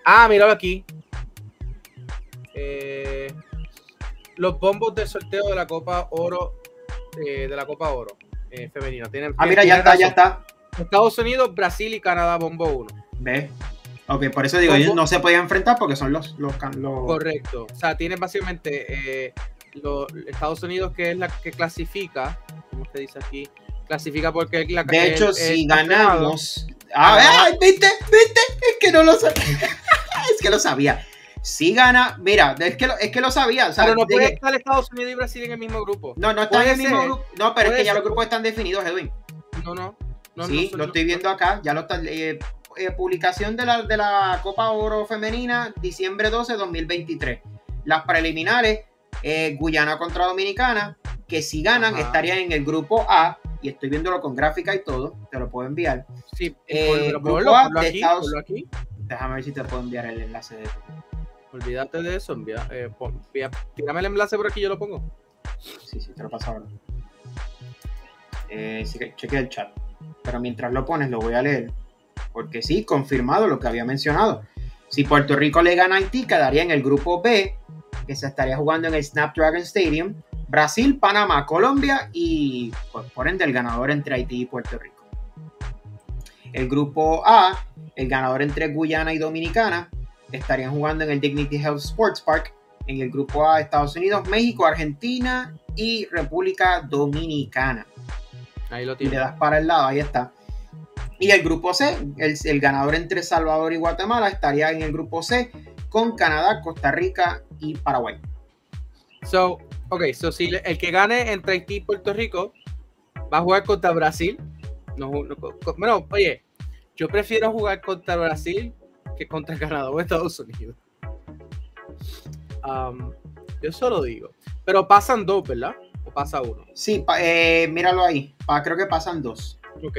Ah, míralo aquí. Eh, los bombos del sorteo de la Copa Oro, eh, de la Copa Oro eh, femenina. Tienen, Ah, mira, ya está, ya está. Estados Unidos, Brasil y Canadá, bombo 1. ¿Ves? Ok, por eso digo, Bombo- ellos no se podían enfrentar porque son los... los, los- Correcto. O sea, tienen básicamente eh, lo- Estados Unidos, que es la que clasifica, como se dice aquí, clasifica porque es la De el- hecho, el si campeonato. ganamos... Ah, ¿viste? ¿Viste? Es que no lo sabía. es que lo sabía. Si gana... Mira, es que lo, es que lo sabía. O sea, Pero no puede estar Estados Unidos y Brasil en el mismo grupo. no, no está en el mismo grupo. No, pero es que ya los grupos están definidos, Edwin. No, no. no sí, no, lo estoy viendo acá. Ya lo está... eh, eh, publicación de la, de la Copa Oro Femenina, diciembre 12, 2023. Las preliminares, eh, Guyana contra Dominicana, que si ganan Ajá. estarían en el grupo A, y estoy viéndolo con gráfica y todo, te lo puedo enviar. Sí, Eh, grupo ponlo, A de aquí, Estados-. Déjame ver si te puedo enviar el enlace de Olvídate de eso, envía, eh, el enlace por aquí, yo lo pongo. Sí, sí, te lo paso ahora. Eh, chequea el chat. Pero mientras lo pones, lo voy a leer. Porque sí, confirmado lo que había mencionado. Si Puerto Rico le gana a Haití, quedaría en el grupo B, que se estaría jugando en el Snapdragon Stadium. Brasil, Panamá, Colombia y, pues, por ende, el ganador entre Haití y Puerto Rico. El grupo A, el ganador entre Guyana y Dominicana, estarían jugando en el Dignity Health Sports Park. En el grupo A, Estados Unidos, México, Argentina y República Dominicana. Ahí lo y le das para el lado, ahí está. Y el grupo C, el, el ganador entre Salvador y Guatemala estaría en el grupo C con Canadá, Costa Rica y Paraguay. So, ok, so si el que gane entre Haití y Puerto Rico va a jugar contra Brasil. No, no- bueno, oye, yo prefiero jugar contra Brasil que contra Canadá o Estados Unidos. Um, yo solo digo. Pero pasan dos, ¿verdad? O pasa uno. Sí, pa- eh, míralo ahí. Pa- creo que pasan dos. Ok.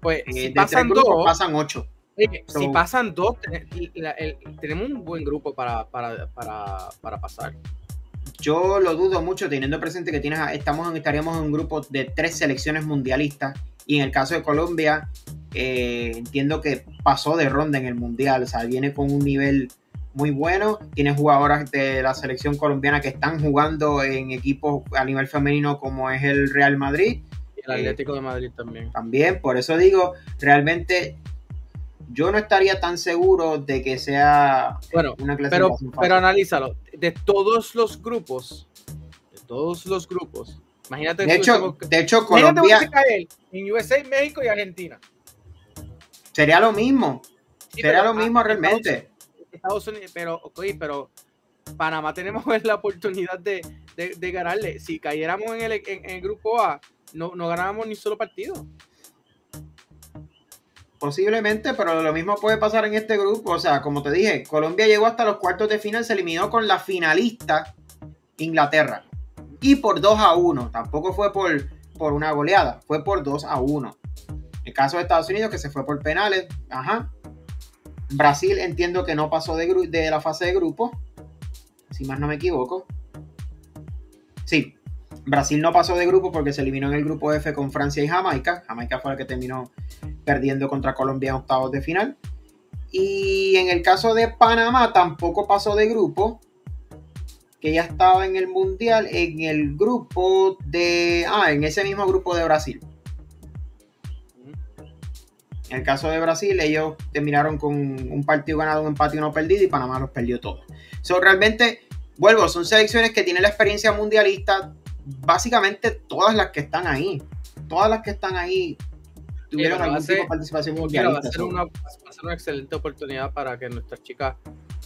Pues Eh, si pasan grupos dos, pasan ocho. oye, si pasan dos, ten- la- el- tenemos un buen grupo para, para, para, para pasar. Yo lo dudo mucho teniendo presente que tienes, estamos en- estaríamos en un grupo de tres selecciones mundialistas y en el caso de Colombia eh, entiendo que pasó de ronda en el mundial, o sea, viene con un nivel muy bueno, tiene jugadoras de la selección colombiana que están jugando en equipos a nivel femenino como es el Real Madrid Y el Atlético de Madrid también. también, por eso digo, realmente yo no estaría tan seguro de que sea Bueno, una Pero, clasificación fácil. pero analízalo. De todos los grupos, de todos los grupos, imagínate de hecho, de hecho Colombia en USA, México y Argentina. Sería lo mismo, Sí, sería pero, lo mismo ah, realmente. Estados, Unidos, pero, ok, pero Panamá tenemos la oportunidad de, de- de ganarle. Si cayéramos en el, en, en el grupo A, no, no ganábamos ni solo partido. Posiblemente, pero lo mismo puede pasar en este grupo. O sea, como te dije, Colombia llegó hasta los cuartos de final, se eliminó con la finalista Inglaterra. Y por 2 a 1. Tampoco fue por, por una goleada, fue por 2 a 1. Caso de Estados Unidos, que se fue por penales. Ajá. Brasil entiendo que no pasó de la fase de grupo. Si más no me equivoco. Sí. Brasil no pasó de grupo porque se eliminó en el grupo F con Francia y Jamaica. Jamaica fue la que terminó perdiendo contra Colombia en octavos de final. Y en el caso de Panamá tampoco pasó de grupo, que ya estaba en el Mundial, en el grupo de... Ah, en ese mismo grupo de Brasil. En el caso de Brasil, ellos terminaron con un partido ganado, un empate y uno perdido, y Panamá los perdió todos. So, realmente, vuelvo, son selecciones que tienen la experiencia mundialista, básicamente todas las que están ahí. Todas las que están ahí tuvieron algún tipo de participación Mira, va, mundialista. a ser una, va a ser una excelente oportunidad para que nuestras chicas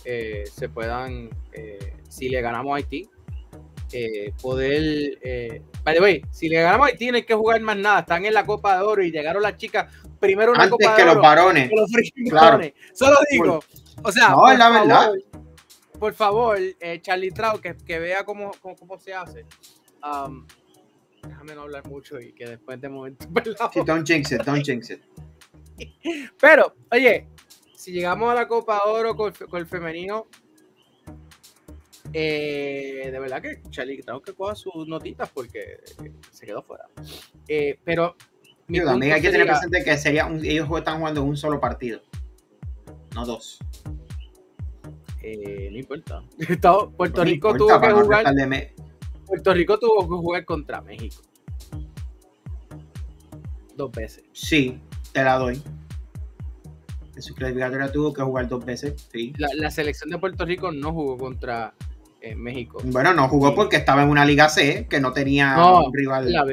eh, se puedan, eh, si le ganamos a Haití, eh, poder. Eh, by the way, si le ganamos a Haití no hay que jugar más nada. Están en la Copa de Oro y llegaron las chicas primero una Antes Copa que de los Oro. varones. que los Claro. varones. Solo digo, o sea, No, por la favor, verdad. Por favor, eh, Charlie Trout, que, que vea cómo, cómo, cómo se hace. Um, déjame no hablar mucho y que después de momento. Sí, don't jinx it, don't jinx it. Pero, oye, si llegamos a la Copa de Oro con, con el femenino, eh, de verdad que Charlie tengo que coger sus notitas porque eh, se quedó fuera. Eh, pero Digo, también hay que tener presente que sería un- ellos están jugando un solo partido, no dos. eh, no importa. Estado- Puerto No Rico importa, tuvo que no jugar. me- Puerto Rico tuvo que jugar contra México. Dos veces. Sí, te la doy. En su clasificatoria tuvo que jugar dos veces, sí. La, la selección de Puerto Rico no jugó contra eh, México. Bueno, no jugó porque estaba en una liga C que no tenía No, un rival. La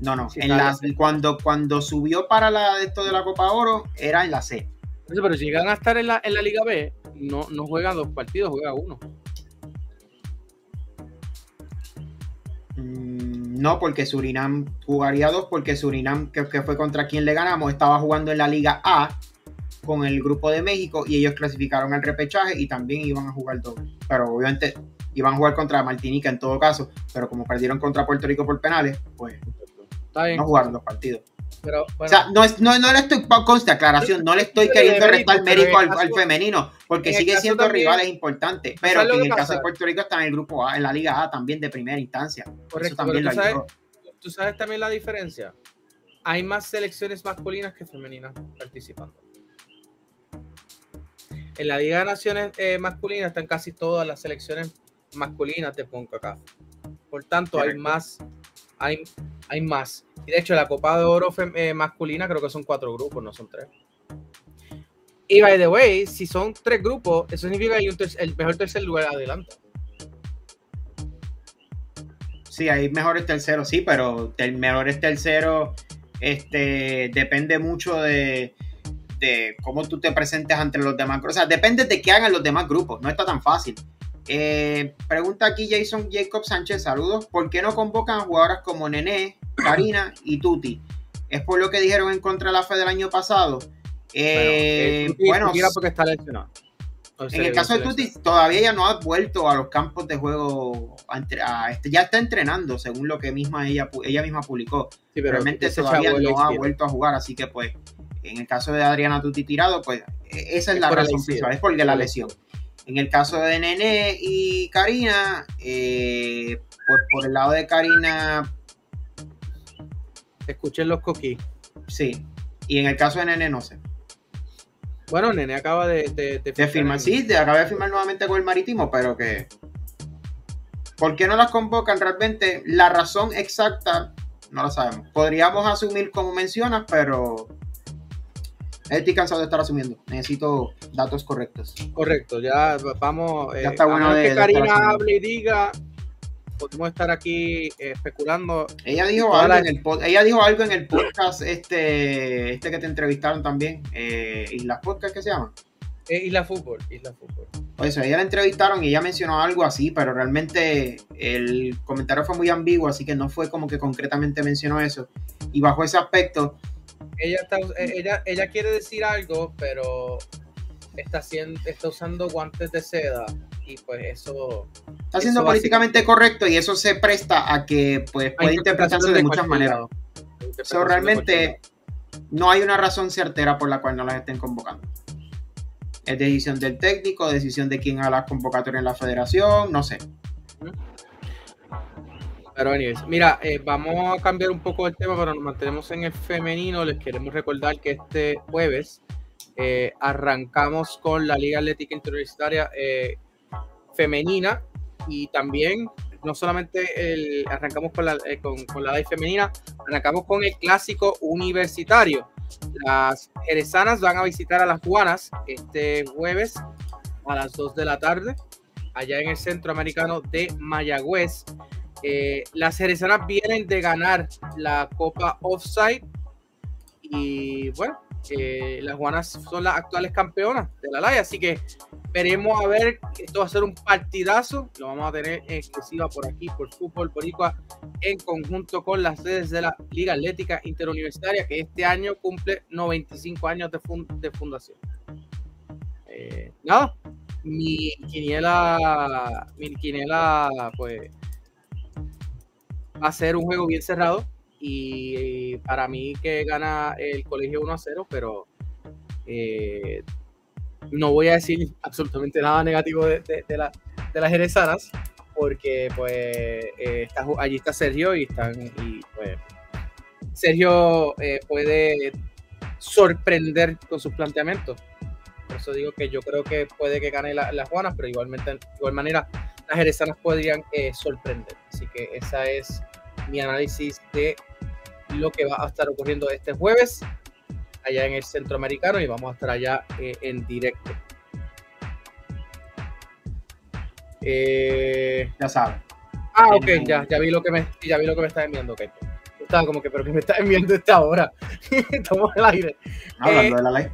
No, no. Sí, en la- en cuando, cuando subió para la, esto de la Copa Oro, era en la C. Pero si llegan a estar en la, en la Liga B, no, no juegan dos partidos, juega uno. Mm, No, porque Surinam jugaría dos, porque Surinam, que, que fue contra quien le ganamos, estaba jugando en la Liga A con el grupo de México y ellos clasificaron al repechaje y también iban a jugar dos. Pero obviamente iban a jugar contra Martinica en todo caso, pero como perdieron contra Puerto Rico por penales, pues no jugaron los partidos. Pero O bueno, sea, no, es, no, no le estoy, conste aclaración, no le estoy queriendo restar mérito, al, al femenino, porque sigue siendo también- rivales importantes. Pero ¿sabes lo que en el caso de? Puerto Rico está en el grupo A, en la Liga A también de primera instancia. Eso correcto, también pero lo tú sabes, tú sabes también la diferencia. Hay más selecciones masculinas que femeninas participando. En la Liga de Naciones eh, masculinas están casi todas las selecciones masculinas de CONCACAF. Por tanto, hay más, hay, hay más. Y de hecho, la Copa de Oro eh, masculina creo que son cuatro grupos, no son tres. Y by the way, si son tres grupos, eso significa que hay un ter- el mejor tercer lugar adelante. Sí, hay mejores terceros, sí, pero el mejores terceros este, depende mucho de, de cómo tú te presentes ante los demás. O sea, depende de qué hagan los demás grupos, no está tan fácil. Eh, pregunta aquí Jason Jacob Sánchez, saludos. ¿Por qué no convocan a jugadoras como Nené, Karina y Tuti? ¿Es por lo que dijeron en contra de la fe del año pasado? Eh, bueno, bueno porque está lesionado. En el caso de Tuti, todavía ya no ha vuelto a los campos de juego. este, ya está entrenando, según lo que misma ella, ella misma publicó. Realmente todavía no ha vuelto a jugar, así que pues, en el caso de Adriana Tuti tirado, pues, e, esa es, la razón principal, es porque la lesión. En el caso de Nene y Karina, eh, pues por el lado de Karina. Escuchen los coquí. Sí. Y en el caso de Nene, no sé. Bueno, Nene acaba de, de, firmar. Sí, acaba de firmar nuevamente con el Marítimo, pero que. ¿Por qué no las convocan realmente? La razón exacta no la sabemos. Podríamos asumir como mencionas, pero estoy cansado de estar asumiendo. Necesito datos correctos. Correcto, ya vamos. Ya está eh, bueno de, que Karina hable y diga podemos estar aquí eh, especulando. Ella dijo, algo en el ella dijo algo en el podcast este, este que te entrevistaron también, eh, Isla Podcast, ¿qué se llama? Eh, Isla Fútbol, Isla Fútbol. Pues ella la entrevistaron y ella mencionó algo así, pero realmente el comentario fue muy ambiguo, así que no fue como que concretamente mencionó eso. Y bajo ese aspecto... Ella, está, eh, ella, ella quiere decir algo, pero está, haciendo, está usando guantes de seda y pues eso... Está siendo políticamente correcto y eso se presta a que pues puede interpretarse de, muchas maneras. Eso realmente no hay una razón certera por la cual no las estén convocando. Es decisión del técnico, decisión de quién haga las convocatorias en la federación, no sé. Pero anyways, mira, eh, vamos a cambiar un poco el tema, pero nos mantenemos en el femenino. Les queremos recordar que este jueves eh, arrancamos con la Liga Atlética Interuniversitaria eh, femenina y también no solamente el, arrancamos con la, eh, con, la DAI femenina, arrancamos con el clásico universitario. Las jerezanas van a visitar a las Juanas este jueves a las 2 de la tarde, allá en el Centro Americano de Mayagüez. Eh, las jerezanas vienen de ganar la Copa Offside y bueno, eh, las Juanas son las actuales campeonas de la LAI, así que veremos a ver, esto va a ser un partidazo, lo vamos a tener en exclusiva por aquí, por Fútbol Boricua, en conjunto con las sedes de la Liga Atlética Interuniversitaria, que este año cumple 95 años de, de fundación. Eh, nada, mi quiniela, mi quiniela, pues, va a ser un juego bien cerrado, y para mí que gana el colegio 1 a 0, pero eh, no voy a decir absolutamente nada negativo de, la, de las jerezanas, porque pues eh, allí está Sergio y están y pues Sergio eh, puede sorprender con sus planteamientos. Por eso digo que yo creo que puede que gane las Juanas, pero igualmente, de igual manera, las jerezanas podrían sorprender. Así que esa es mi análisis de lo que va a estar ocurriendo este jueves allá en el centroamericano y vamos a estar allá eh, en directo. Eh, ya sabes. Ah, ok, ya, ya vi lo que me, ya vi lo que me está enviando. Okay. Estaba como que, pero que me está enviando esta hora. Estamos al aire. Hablando de la ley.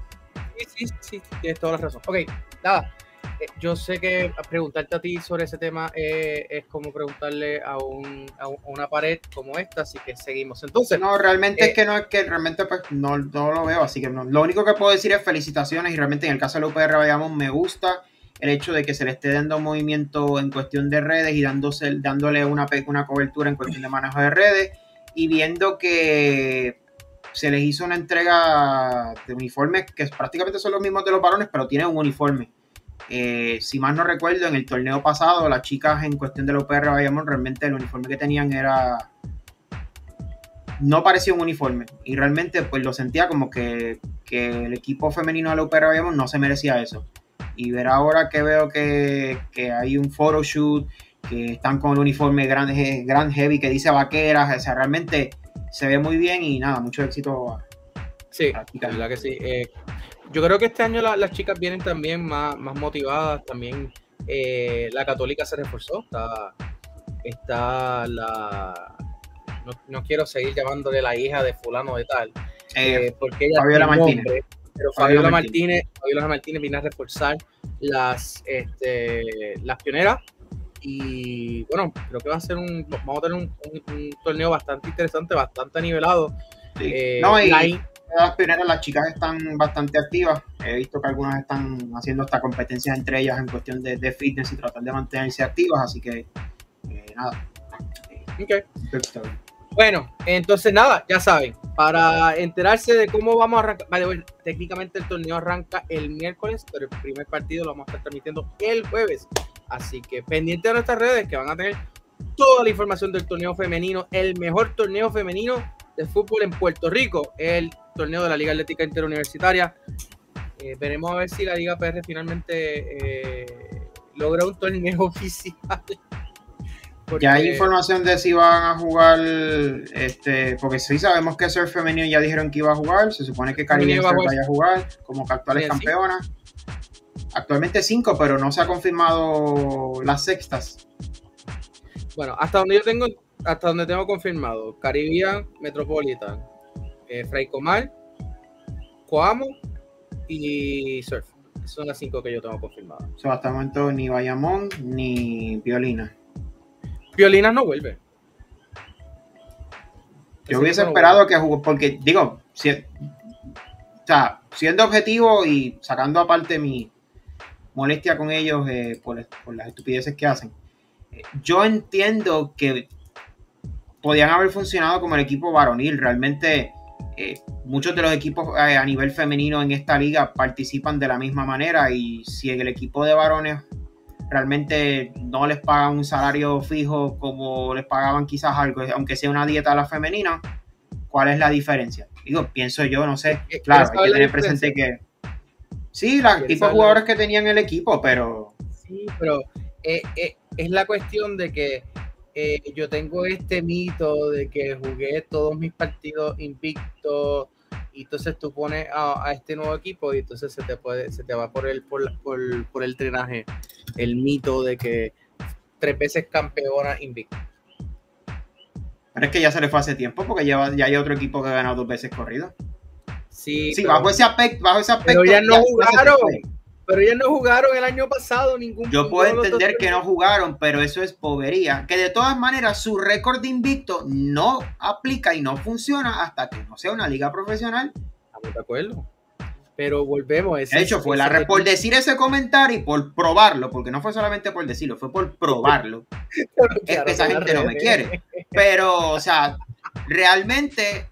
Sí, sí, sí, tienes toda la razón. Ok, nada. Eh, yo sé que preguntarte a ti sobre ese tema eh, es como preguntarle a, un, a, una pared como esta, así que seguimos. Entonces, no, realmente es eh, que no es que realmente pues, no, no, lo veo, así que no. Lo único que puedo decir es felicitaciones y realmente en el caso de la UPR vayamos me gusta el hecho de que se le esté dando movimiento en cuestión de redes y dándose, dándole una, una cobertura en cuestión de manejo de redes y viendo que se les hizo una entrega de uniformes que prácticamente son los mismos de los varones, pero tienen un uniforme eh, si mal no recuerdo, en el torneo pasado, las chicas en cuestión de la UPR Bayamón, realmente el uniforme que tenían era. No parecía un uniforme. Y realmente, pues lo sentía como que, el equipo femenino de la UPR Bayamón no se merecía eso. Y ver ahora que veo que, hay un photoshoot, que están con el uniforme gran, gran heavy que dice vaqueras, o sea, realmente se ve muy bien y nada, mucho éxito. Sí, la verdad que sí. Eh, yo creo que este año las chicas vienen también más, más motivadas, también eh, la católica se reforzó, está, está la. No, no quiero seguir llamándole la hija de fulano de tal, Eh, porque ella Fabiola tiene Martínez. nombre, pero Fabiola Fabiola Martínez. Martínez, Fabiola Martínez viene a reforzar las, este, las pioneras. Y bueno, creo que va a ser un. Vamos a tener un, un- un torneo bastante interesante, bastante nivelado. sí. Eh, no, y la las pioneras, las chicas están bastante activas. He visto que algunas están haciendo esta competencia entre ellas en cuestión de, de fitness y tratar de mantenerse activas, así que eh, nada. Ok. perfecto. Bueno, entonces nada, ya saben, para enterarse de cómo vamos a arrancar, vale, bueno, técnicamente el torneo arranca el miércoles, pero el primer partido lo vamos a estar transmitiendo el jueves. Así que pendiente de nuestras redes que van a tener toda la información del torneo femenino, el mejor torneo femenino de fútbol en Puerto Rico, el torneo de la Liga Atlética Interuniversitaria. Eh, veremos a ver si la Liga PR finalmente eh, logra un torneo oficial. Ya hay Porque- información de si van a jugar, este, porque sí sabemos que Surf Femenino ya dijeron que iba a jugar, se supone que Femenino va a Surf jugar. vaya a jugar como que actuales sí. campeonas. Actualmente cinco, pero no se ha confirmado las sextas. Bueno, hasta donde yo tengo, hasta donde tengo confirmado, Caribbean, Metropolitan, eh, Fray Comal, Coamo y Surf. Esas son las cinco que yo tengo confirmadas. O sea, hasta el momento ni Bayamón ni Violina. Violinas no vuelve. Yo Ese hubiese no esperado que jugó, porque digo, si- o sea, siendo objetivo y sacando aparte mi molestia con ellos eh, por, por las estupideces que hacen, yo entiendo que podían haber funcionado como el equipo varonil. Realmente eh, muchos de los equipos eh, a nivel femenino en esta liga participan de la misma manera y si en el equipo de varones realmente no les pagan un salario fijo como les pagaban quizás algo, aunque sea una dieta a la femenina, ¿cuál es la diferencia? Digo, pienso yo, no sé, ¿Quieres claro, hay que tener presente que sí, la ¿Quieres tipo de jugadores que tenían el equipo, pero Sí, pero eh, eh, es la cuestión de que eh, yo tengo este mito de que jugué todos mis partidos invictos y entonces tú pones a, a este nuevo equipo y entonces se te puede se te va por el por, la- por, por el drenaje el mito de que tres veces campeona invicta. pero es que ya se le fue hace tiempo porque lleva, ya hay otro equipo que ha ganado dos veces corrido. Sí, Sí, pero, bajo ese aspecto, bajo ese aspecto pero ya no ya- ya jugaron. Pero ellas no jugaron el año pasado ningún Yo puedo entender que no jugaron, pero eso es bobería. Que de todas maneras su récord de invicto no aplica y no funciona hasta que no sea una liga profesional. Estamos de acuerdo. Pero volvemos. ese- De hecho, fue la por decir ese comentario y por probarlo, porque no fue solamente por decirlo, fue por probarlo. Es que esa gente no me quiere. Pero, o sea, realmente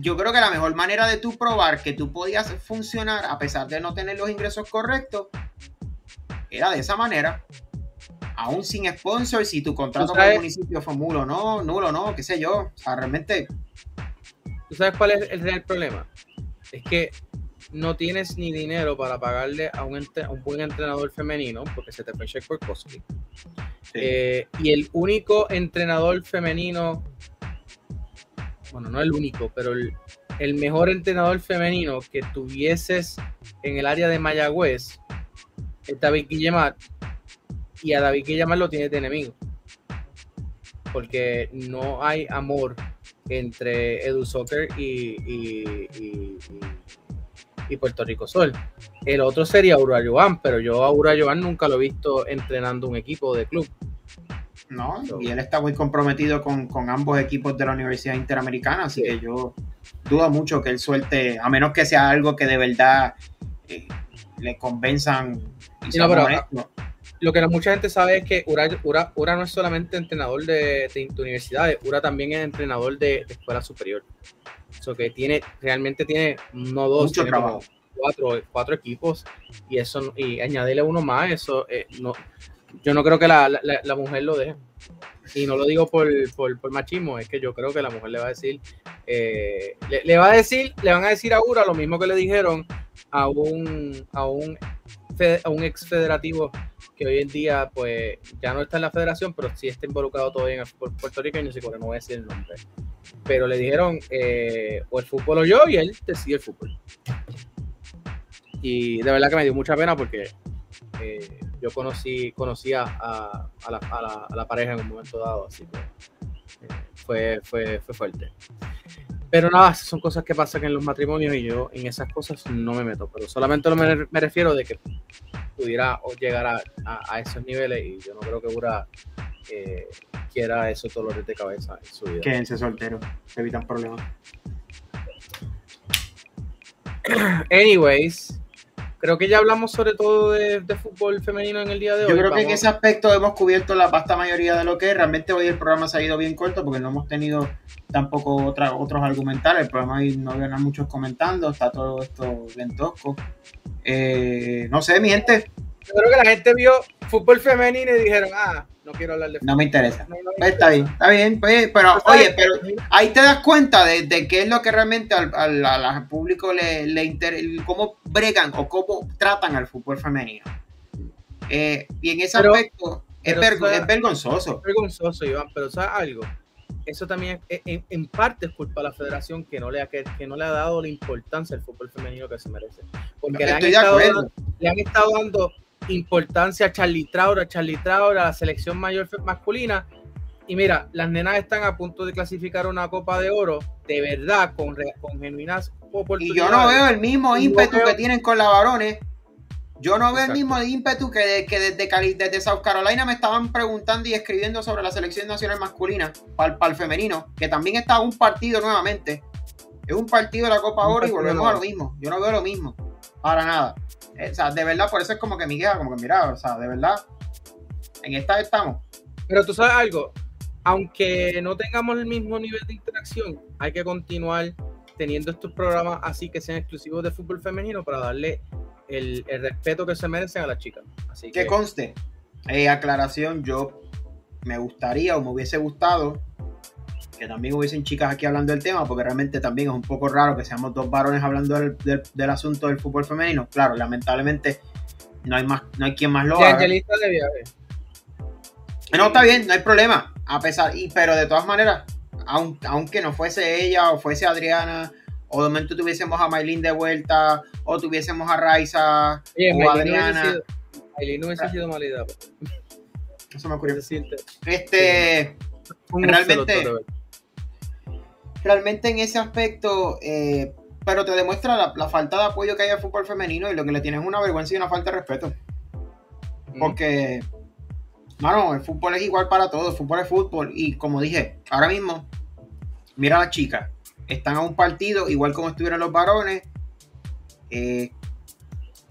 yo creo que la mejor manera de tú probar que tú podías funcionar a pesar de no tener los ingresos correctos era de esa manera. Aún sin sponsor, si tu contrato con el municipio fue nulo, no, nulo, no, qué sé yo. O sea, realmente, ¿Tú sabes cuál es el real problema? Es que no tienes ni dinero para pagarle a un, a un buen entrenador femenino, porque se te fue Shaq Korkowski. Eh, y el único entrenador femenino, bueno, no el único, pero el, mejor entrenador femenino que tuvieses en el área de Mayagüez es David Guillemar. Y a David Guillemar lo tienes de enemigo. Porque no hay amor entre Edu Soccer y, y- Puerto Rico Sol. El otro sería Aura Joan, pero yo a Aura nunca lo he visto entrenando un equipo de club. No. Y él está muy comprometido con, con ambos equipos de la Universidad Interamericana, así Sí. que yo dudo mucho que él suelte, a menos que sea algo que de verdad eh, le convenzan. Y no, pero-. Lo que no mucha gente sabe es que Ura, Ura- Ura no es solamente entrenador de, de universidades, Ura también es entrenador de, de escuela superior. Eso que tiene, realmente tiene no dos, Mucho tiene como trabajo. cuatro, cuatro equipos y eso y añadirle uno más, eso eh, no, yo no creo que la, la- mujer lo deje. Y no lo digo por, por, machismo, es que yo creo que la mujer le va a decir, eh, le, va a decir, le van a decir a Ura lo mismo que le dijeron a un, a un, a un ex federativo que hoy en día pues ya no está en la federación, pero sí está involucrado todavía en el fútbol puertorriqueño, que no voy a decir el nombre. Pero le dijeron, eh, o el fútbol o yo, y él decide el fútbol. Y de verdad que me dio mucha pena porque eh, yo conocí, conocí a, a, la, a, la, a, la, pareja en un momento dado, así que eh, fue, fue, fue fuerte. Pero nada, son cosas que pasan en los matrimonios y yo en esas cosas no me meto, pero solamente me, me refiero de que pudiera llegar a, a, esos niveles y yo no creo que Ura eh, quiera esos dolores de cabeza en su vida. Quédense solteros, evitan problemas. Anyways, creo que ya hablamos sobre todo de, fútbol femenino en el día de hoy. Yo creo que en ese aspecto hemos cubierto la vasta mayoría de lo que es. Realmente hoy el programa se ha ido bien corto porque no hemos tenido tampoco otra, otros argumentales. El programa hoy no había muchos comentando, está todo esto bien tosco. Eh, no sé, mi gente. Yo creo que la gente vio fútbol femenino y dijeron, ah, no quiero hablar de fútbol. No me interesa. Pues está bien, está bien. Pues, pero, oye, pero ahí te das cuenta de, de qué es lo que realmente al, al, público le, le interesa, cómo bregan o cómo tratan al fútbol femenino. Eh, y en ese aspecto es, es, vergonzoso. Es vergonzoso, Iván, pero ¿sabes algo? Eso también en, en, parte es culpa de la federación que no, le ha, que, que, no le ha dado la importancia al fútbol femenino que se merece. Porque le han, estado, le han estado dando importancia a Charlie Traura, a Charlie Traura, a la selección mayor masculina. Y mira, las nenas están a punto de clasificar una Copa de Oro, de verdad, con, con genuinas oportunidades. Y yo no veo el mismo ímpetu que tienen con las varones. Yo no veo el mismo ímpetu que, que desde, desde South Carolina me estaban preguntando y escribiendo sobre la selección nacional masculina para, el femenino, que también está un partido nuevamente. Es un partido de la Copa Oro y volvemos a lo mismo. Yo no veo lo mismo. Para nada. Eh, o sea, de verdad, por eso es como que mi queja, como que mira, o sea, de verdad, en esta estamos. Pero tú sabes algo, aunque no tengamos el mismo nivel de interacción, hay que continuar teniendo estos programas así que sean exclusivos de fútbol femenino para darle el, respeto que se merecen a las chicas. Así que, conste, eh, aclaración, yo me gustaría o me hubiese gustado que también hubiesen chicas aquí hablando del tema, porque realmente también es un poco raro que seamos dos varones hablando del, asunto del fútbol femenino. Claro, lamentablemente no hay más, no hay quien más lo haga. No, está bien, no hay problema. A pesar, y, pero de todas maneras, aunque no fuese ella o fuese Adriana, o de momento tuviésemos a Maylin de vuelta, o tuviésemos a Raiza o a Adriana. Maylin no hubiese sido mala idea. Eso me ocurrió. Este, realmente, realmente en ese aspecto, eh, pero te demuestra la, falta de apoyo que hay al fútbol femenino y lo que le tienes es una vergüenza y una falta de respeto. Porque, mano, el fútbol es igual para todos, el fútbol es fútbol. Y como dije, ahora mismo, mira a las chicas, están a un partido, igual como estuvieron los varones. Eh,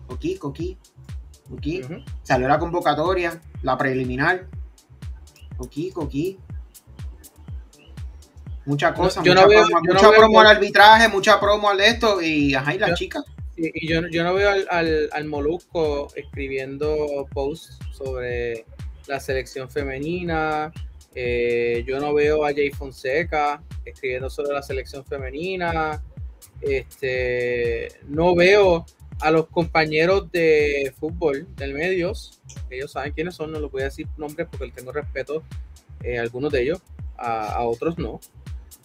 coquí, coquí, coquí. Salió la convocatoria, la preliminar. Coquí, coquí muchas cosas, mucha, promo, mucha promo al arbitraje, mucha promo al esto y ajá, y la chica. Y, yo, yo, no veo al, al, al, Molusco escribiendo posts sobre la selección femenina. Eh, yo no veo a Jay Fonseca escribiendo sobre la selección femenina. Este, no veo a los compañeros de fútbol del medios. Ellos saben quiénes son, no los voy a decir nombres porque tengo respeto eh, a algunos de ellos, a, a otros no.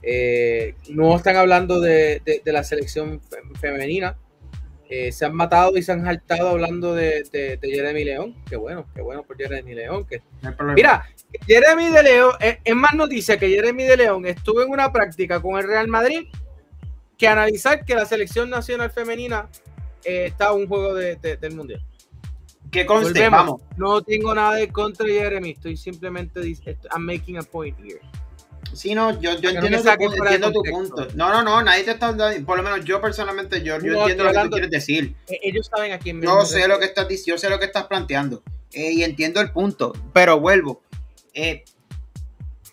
Eh, no están hablando de, la selección femenina. Eh, se han matado y se han saltado hablando de, Jeremy León. Qué bueno, qué bueno por Jeremy León. Que... Mira, Jeremy de León, es, más noticia que Jeremy de León estuvo en una práctica con el Real Madrid que analizar que la selección nacional femenina eh, está en un juego del Mundial. Que conste, vamos. No tengo nada de contra Jeremy, estoy simplemente I'm making a point here. Sí, no, yo, yo entiendo, tu, punto. No, no, no, nadie te está dando, por lo menos yo personalmente, yo, yo entiendo lo que tú quieres decir. E-, ellos saben a quién me Yo sé lo que estás yo sé lo que estás planteando. Eh, y entiendo el punto, pero vuelvo. Eh,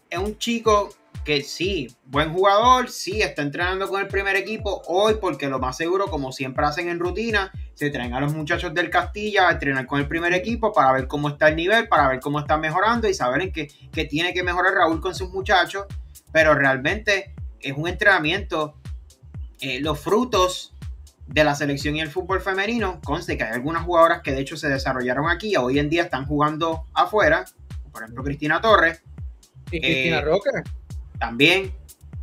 es un chico que sí, buen jugador, sí, está entrenando con el primer equipo hoy porque lo más seguro, como siempre hacen en rutina, se traen a los muchachos del Castilla a entrenar con el primer equipo para ver cómo está el nivel, para ver cómo está mejorando y saber en qué, tiene que mejorar Raúl con sus muchachos, pero realmente es un entrenamiento, eh, los frutos de la selección y el fútbol femenino, conste que hay algunas jugadoras que de hecho se desarrollaron aquí, hoy en día están jugando afuera, por ejemplo Cristina Torres. Y Cristina eh, Roca también,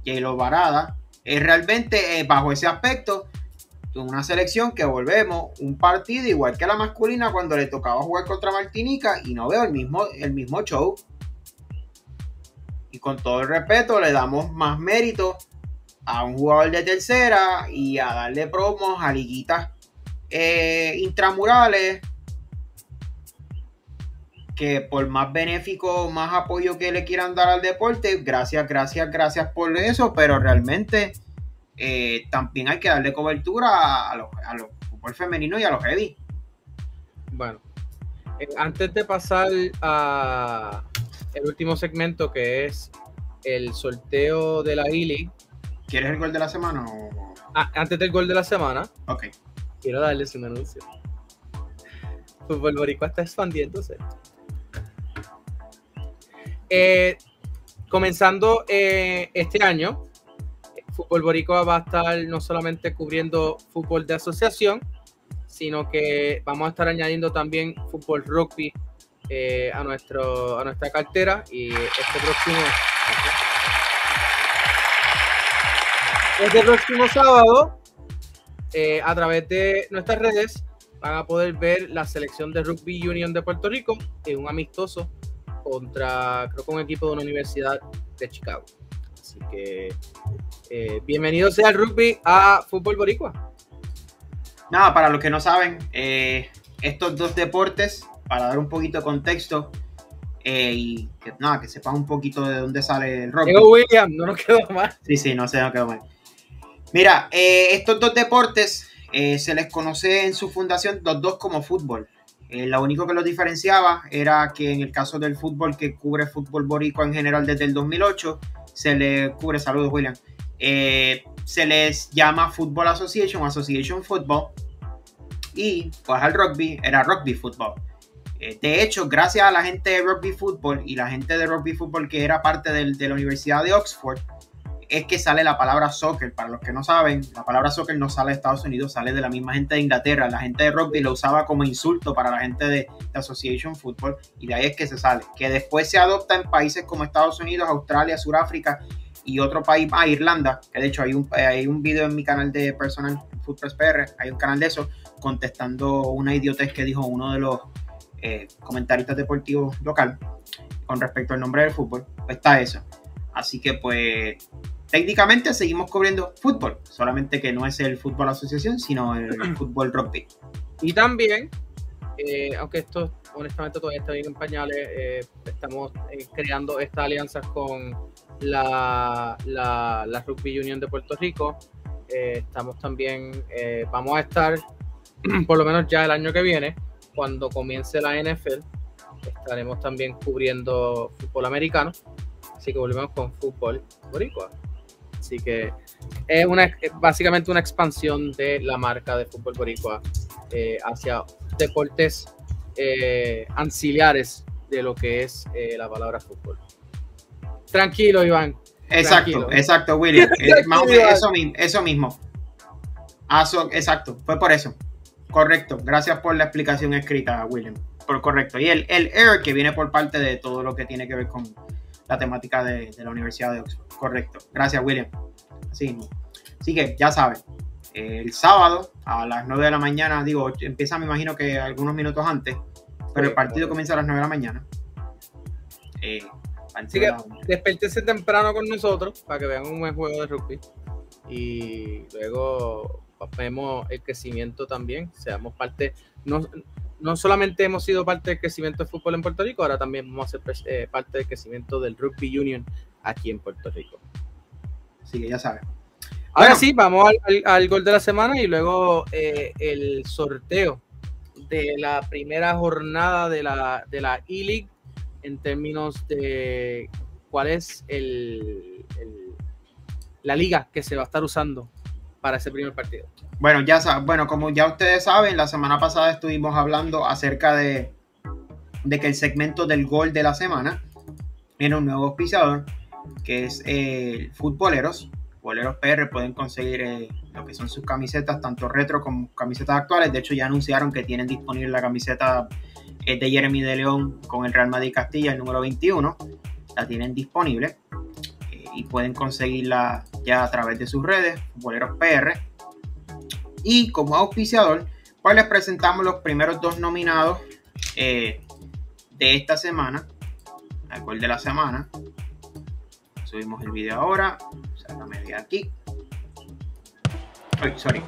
lo Varada, es realmente eh, bajo ese aspecto, una selección que volvemos un partido igual que la masculina cuando le tocaba jugar contra Martinica y no veo el mismo, el mismo show. Y con todo el respeto le damos más mérito a un jugador de tercera y a darle promos a liguitas eh, intramurales que por más benéfico, más apoyo que le quieran dar al deporte, gracias, gracias, gracias por eso, pero realmente eh, también hay que darle cobertura a los, a los fútbol femenino y a los heavy. Bueno, eh, antes de pasar a el último segmento que es el sorteo de la e ¿Quieres el gol de la semana? Ah, antes del gol de la semana. Ok. Quiero darles un anuncio. Fútbol Boricua está expandiéndose. Eh, comenzando este año, Fútbol Boricua va a estar no solamente cubriendo fútbol de asociación, sino que vamos a estar añadiendo también fútbol rugby eh, a, nuestro, a nuestra cartera y este próximo, este próximo sábado, eh, a través de nuestras redes, van a poder ver la selección de Rugby Union de Puerto Rico en un amistoso contra, creo que un equipo de una universidad de Chicago. Así que eh, bienvenido sea el rugby a Fútbol Boricua. Nada, para los que no saben, eh, estos dos deportes, para dar un poquito de contexto eh, y que, nada, que sepan un poquito de dónde sale el rugby. William, no nos quedó mal. Sí, sí, no sé, no quedó mal. Mira, estos dos deportes se les conoce en su fundación los dos como fútbol. Lo único que los diferenciaba era que en el caso del fútbol que cubre fútbol boricua en general desde el 2008, se le cubre, saludos William, eh, se les llama Football Association, Association Football, y pues al rugby era rugby football. Eh, de hecho, gracias a la gente de rugby football y la gente de rugby football que era parte de la Universidad de Oxford, es que sale la palabra soccer. Para los que no saben, la palabra soccer no sale de Estados Unidos, sale de la misma gente de Inglaterra. La gente de rugby lo usaba como insulto para la gente de, Association Football y de ahí es que se sale. Que después se adopta en países como Estados Unidos, Australia, Sudáfrica y otro país, ah, Irlanda, que de hecho hay un, hay un video en mi canal de personal, Footpress PR, hay un canal de eso, contestando una idiotez que dijo uno de los eh, comentaristas deportivos local con respecto al nombre del fútbol. Pues está eso. Así que pues técnicamente seguimos cubriendo fútbol, solamente que no es el fútbol asociación, sino el fútbol rugby. Y también, eh, aunque esto honestamente todavía está bien en pañales, eh, estamos eh, creando esta alianza con la, la, Rugby Union de Puerto Rico. estamos también, vamos a estar, por lo menos ya el año que viene, cuando comience la NFL, estaremos también cubriendo fútbol americano. Así que volvemos con fútbol boricua. Así que es una, básicamente una expansión de la marca de fútbol boricua eh, hacia deportes eh, ancillares de lo que es eh, la palabra fútbol. Tranquilo, Iván. Exacto, exacto, William. eso, eso, mismo. Ah, exacto, fue por eso. Correcto. Gracias por la explicación escrita, William. Por correcto. Y el, el air que viene por parte de todo lo que tiene que ver con la temática de, la Universidad de Oxford. Correcto. Gracias, William. Así, Así que ya saben, el sábado a las 9 de la mañana, digo, empieza me imagino que algunos minutos antes, pero el partido comienza a las 9 de la mañana. Eh, Así que temprano con nosotros para que vean un buen juego de rugby. Y luego vemos el crecimiento también, seamos parte, no, no solamente hemos sido parte del crecimiento del fútbol en Puerto Rico, ahora también vamos a ser eh, parte del crecimiento del Rugby Union aquí en Puerto Rico. Así que ya saben. Ahora sí, vamos al, gol de la semana y luego eh, el sorteo de la primera jornada de la, de la E-League en términos de cuál es el, la liga que se va a estar usando para ese primer partido. Bueno, ya bueno, como ya ustedes saben, la semana pasada estuvimos hablando acerca de, de que el segmento del gol de la semana era un nuevo auspiciador, que es eh, Futboleros. Futboleros PR pueden conseguir eh, lo que son sus camisetas, tanto retro como camisetas actuales. De hecho, ya anunciaron que tienen disponible la camiseta eh, de Jeremy de León con el Real Madrid Castilla, el número 21. La tienen disponible y pueden conseguirla ya a través de sus redes, Futboleros PR Y como auspiciador, pues les presentamos los primeros dos nominados eh, de esta semana, al de la semana. Subimos el video ahora, sácame de aquí. Ay, sorry.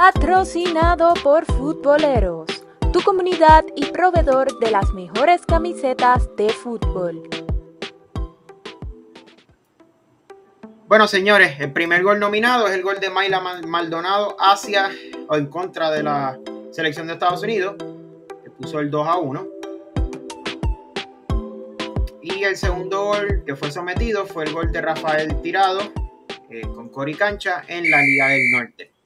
Patrocinado por Futboleros, tu comunidad y proveedor de las mejores camisetas de fútbol. Bueno, señores, el primer gol nominado es el gol de Mayla Maldonado hacia o en contra de la selección de Estados Unidos, que puso el 2 a 1. Y el segundo gol que fue sometido fue el gol de Rafael Tirado eh, con Cori Cancha en la Liga del Norte.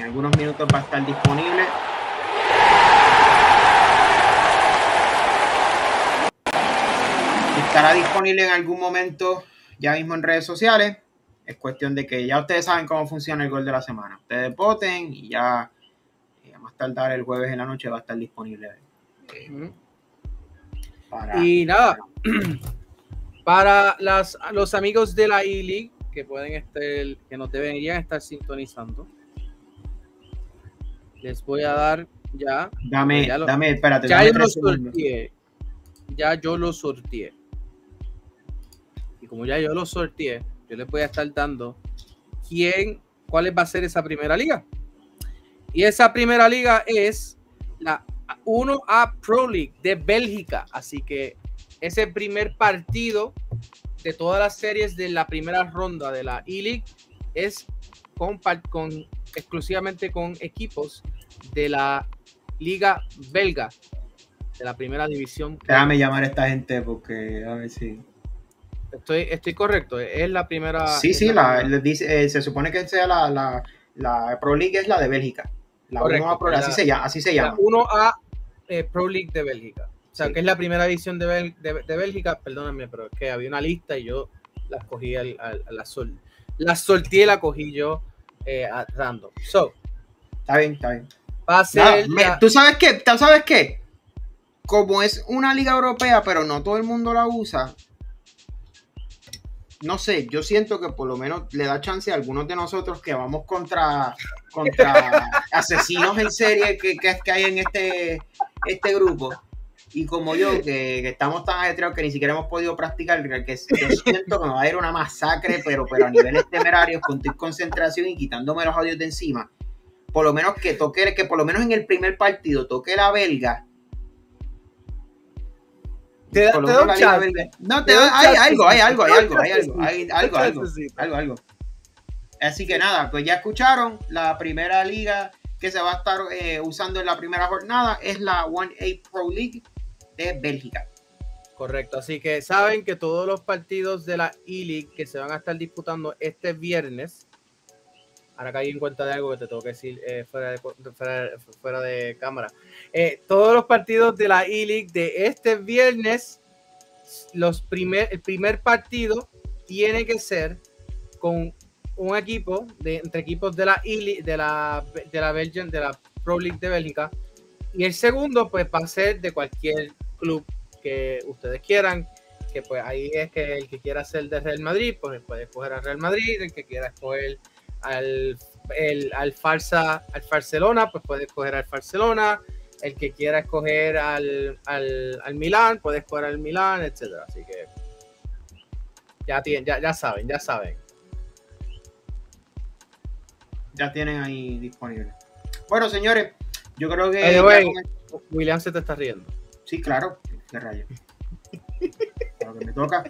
En algunos minutos va a estar disponible. Estará disponible en algún momento ya mismo en redes sociales. Es cuestión de que ya ustedes saben cómo funciona el gol de la semana. Ustedes voten y ya eh, más tardar el jueves en la noche va a estar disponible. Eh, y nada, para las, los amigos de la E-League que pueden estar, que nos deberían estar sintonizando, les voy a dar ya. Dame, ya dame, espérate. Ya dame yo lo sorteé. Ya yo lo sorteé. Y como ya yo lo sorteé, yo les voy a estar dando quién, cuál va a ser esa primera liga. Y esa primera liga es la 1A Pro League de Bélgica. Así que ese primer partido de todas las series de la primera ronda de la E-League es con, con exclusivamente con equipos de la liga belga de la primera división. Déjame llamar a esta gente porque a ver si. Estoy, estoy correcto, es la primera. Sí, sí, la, dice, eh, se supone que sea la, la, la Pro League es la de Bélgica. La Correcto, 1A Pro League, así se llama. Así se la llama. 1A eh, Pro League de Bélgica. O sea, Sí. que es la primera división de, Bel- de, de Bélgica. Perdónenme, pero es que había una lista y yo la cogí al, al- a la sol. La solté y la cogí yo eh, random. So, Está bien, está bien. va a ser. Nada, me- la- ¿Tú sabes qué? ¿Tú sabes qué? Como es una liga europea, pero no todo el mundo la usa. No sé, yo siento que por lo menos le da chance a algunos de nosotros que vamos contra, contra asesinos en serie que, que, que hay en este, este grupo. Y como yo, que, que estamos tan ajetreados que ni siquiera hemos podido practicar, que yo siento que me va a ir una masacre, pero, pero a niveles temerarios, con tu concentración y quitándome los audios de encima por lo menos que toque, que por lo menos en el primer partido toque la belga. te da, te da un chance. No, Te te da hay algo, hay algo, hay algo, hay algo, hay algo, algo, algo. Así que nada, pues ya escucharon, la primera liga que se va a estar eh, usando en la primera jornada es la 1A Pro League Bélgica. Correcto, así que saben que todos los partidos de la E-League que se van a estar disputando este viernes, ahora caí en cuenta de algo que te tengo que decir eh, fuera, de, fuera, de cámara, Eh, todos los partidos de la E-League de este viernes, los primer, el primer partido tiene que ser con un equipo, de, entre equipos de la E-League, de la, de la Belgian, de la Pro League de Bélgica, y el segundo pues va a ser de cualquier club que ustedes quieran, que pues ahí es que el que quiera ser de Real Madrid, pues puede escoger al Real Madrid, el que quiera escoger al, el, al Farsa, al Barcelona, pues puede escoger al Barcelona, el que quiera escoger al, al, al Milán, puede escoger al Milán, etcétera. Así que ya, tienen, ya, ya saben, ya saben. Ya tienen ahí disponible. Bueno, señores, yo creo que. William se te está riendo. Sí, claro. ¿Qué rayo? Lo que me toca.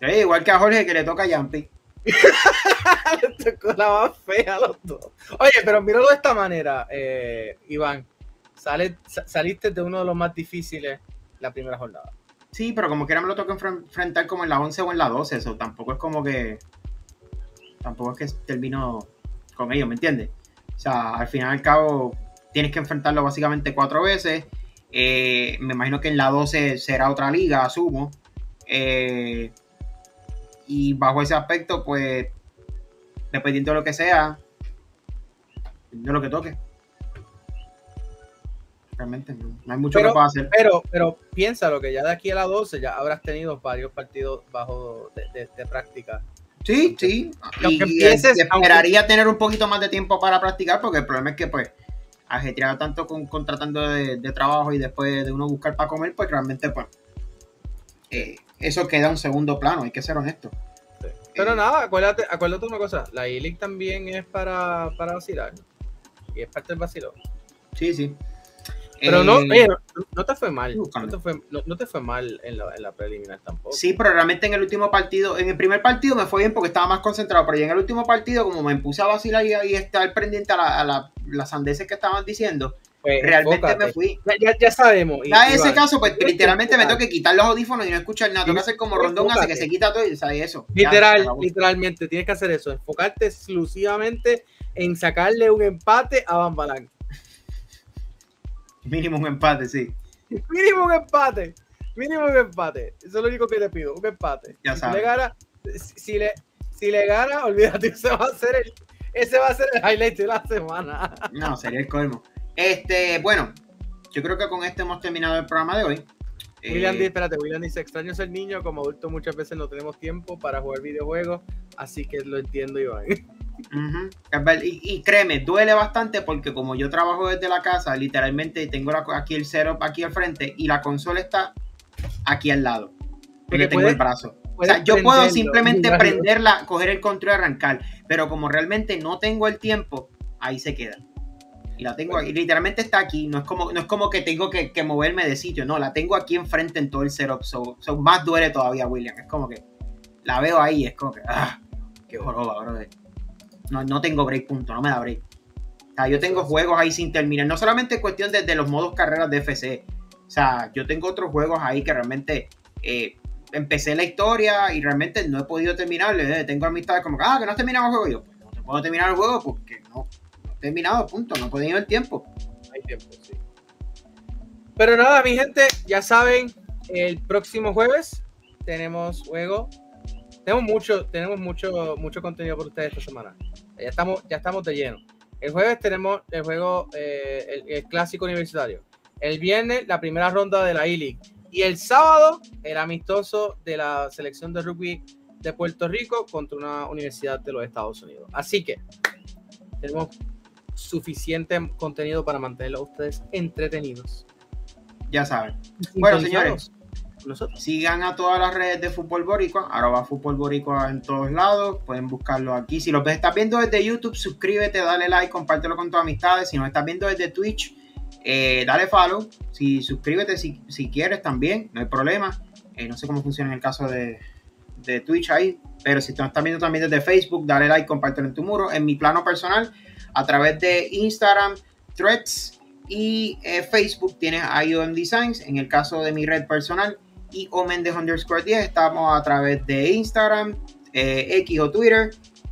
Sí, igual que a Jorge que le toca a Yampi. Le tocó la más fea a los dos. Oye, pero míralo de esta manera, eh, Iván. Sale, sa- saliste de uno de los más difíciles la primera jornada. Sí, pero como quiera me lo toca enfren- enfrentar como en la 11 o en la 12. Eso tampoco es como que. Tampoco es que termino con ellos, ¿me entiendes? O sea, al final y al cabo tienes que enfrentarlo básicamente cuatro veces. Eh, me imagino que en la 12 será otra liga, asumo. Eh, y bajo ese aspecto, pues, dependiendo de lo que sea, de lo que toque. Realmente no, no hay mucho Pero- que pueda hacer. Pero, pero piénsalo que ya de aquí a la 12 ya habrás tenido varios partidos bajo de, de- de práctica. Sí, sí. Y, empieces, eh, esperaría tener un poquito más de tiempo para practicar, porque el problema es que, pues, ajetreado tanto con, con tratando de, de trabajo y después de uno buscar para comer, pues realmente, pues, eh, eso queda en segundo plano, hay que ser honesto. Sí. Pero nada, acuérdate, acuérdate una cosa, la E-League también es para, para vacilar. Y es parte del vacilón. Sí, sí. Pero no, Eh, oye, no, no te fue mal. No te fue, no, no te fue mal en la, en la preliminar tampoco. Sí, pero realmente en el último partido, en el primer partido me fue bien porque estaba más concentrado, pero ya en el último partido, como me puse a vacilar y, y estar pendiente a, la- a la- las sandeces que estaban diciendo, Pues, realmente enfócate. me fui. Ya, sabemos. Ya en ese caso, pues literalmente me tengo que quitar los audífonos y no escuchar nada. Tengo que hacer como Rondón hace que Enfócate. se quita todo y sabe eso. Literal, literalmente, tienes que hacer eso. Enfocarte exclusivamente en sacarle un empate a Bambalán. Mínimo un empate, sí. Mínimo un empate. Mínimo un empate. Eso es lo único que te pido, un empate. Ya si le gana, si- le, si le gana, olvídate, ese va a ser el, ese va a ser el highlight de la semana. No, sería el colmo. Este, bueno, yo creo que con esto hemos terminado el programa de hoy. William Eh, dice, espérate, William dice, extraño ser niño, como adulto muchas veces no tenemos tiempo para jugar videojuegos, así que lo entiendo, Iván. Es ver- Y, y créeme, duele bastante porque como yo trabajo desde la casa, literalmente tengo la- aquí el setup aquí al frente y la consola está aquí al lado. Porque tengo puedes- el brazo. O sea, yo puedo simplemente prenderla, coger el control y arrancar, pero como realmente no tengo el tiempo, ahí se queda. Y la tengo ahí, literalmente está aquí, no es como, no es como que tengo que, que moverme de sitio, no, la tengo aquí enfrente en todo el setup, so, so más duele todavía, William, es como que la veo ahí, es como que, ah, qué joroba, brother. No, no tengo break, punto, no me da break. O sea, yo tengo juegos ahí sin terminar, no solamente es cuestión de, los modos carreras de FC, o sea, yo tengo otros juegos ahí que realmente eh, empecé la historia y realmente no he podido terminarlo. eh, Tengo amistades como ah, que no has terminado el juego. Yo, pues no te puedo terminar el juego porque no, no he terminado, punto. No he tenido el tiempo. Hay tiempo, sí. Pero nada, mi gente, ya saben, el próximo jueves tenemos juego. Tenemos mucho, tenemos mucho, mucho contenido por ustedes esta semana. Ya estamos, ya estamos de lleno. El jueves tenemos el juego, eh, el, el clásico universitario. El viernes, la primera ronda de la E-League. Y el sábado, el amistoso de la selección de rugby de Puerto Rico contra una universidad de los Estados Unidos. Así que tenemos suficiente contenido para mantenerlos a ustedes entretenidos. Ya saben. Bueno, con Sigan a todas las redes de Fútbol Boricua, arroba Fútbol Boricua en todos lados, pueden buscarlo aquí. Si lo estás viendo desde YouTube, suscríbete, dale like, compártelo con tus amistades. Si nos estás viendo desde Twitch, eh, dale follow. Si suscríbete si, si quieres también, no hay problema. Eh, no sé cómo funciona en el caso de, de Twitch ahí, pero si nos estás viendo también desde Facebook, dale like, compártelo en tu muro. En mi plano personal, a través de Instagram, Threads y eh, Facebook tienes IOM Designs. En el caso de mi red personal, y Omendez underscore 10. Estamos a través de Instagram, eh, X o Twitter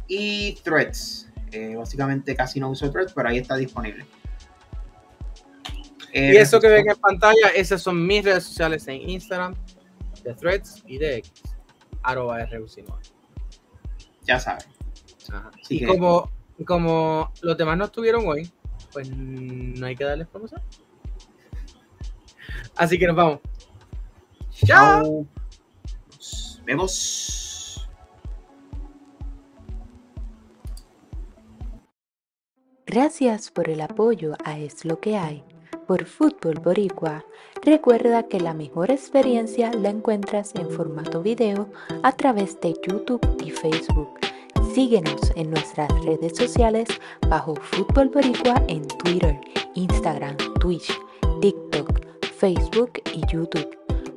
y Threads. Eh, básicamente casi no uso Threads, pero ahí está disponible. Eh, Y eso que ven en pantalla, esas son mis redes sociales en Instagram, de Threads y de X. Arroba RUCinoa. Ya saben. Y que- como, como los demás no estuvieron hoy, pues no hay que darles promoción. Así que nos vamos. ¡Chao! Nos vemos. Gracias por el apoyo a Es lo que hay. Por Fútbol Boricua, recuerda que la mejor experiencia la encuentras en formato video a través de YouTube y Facebook. Síguenos en nuestras redes sociales bajo Fútbol Boricua en Twitter, Instagram, Twitch, TikTok, Facebook y YouTube.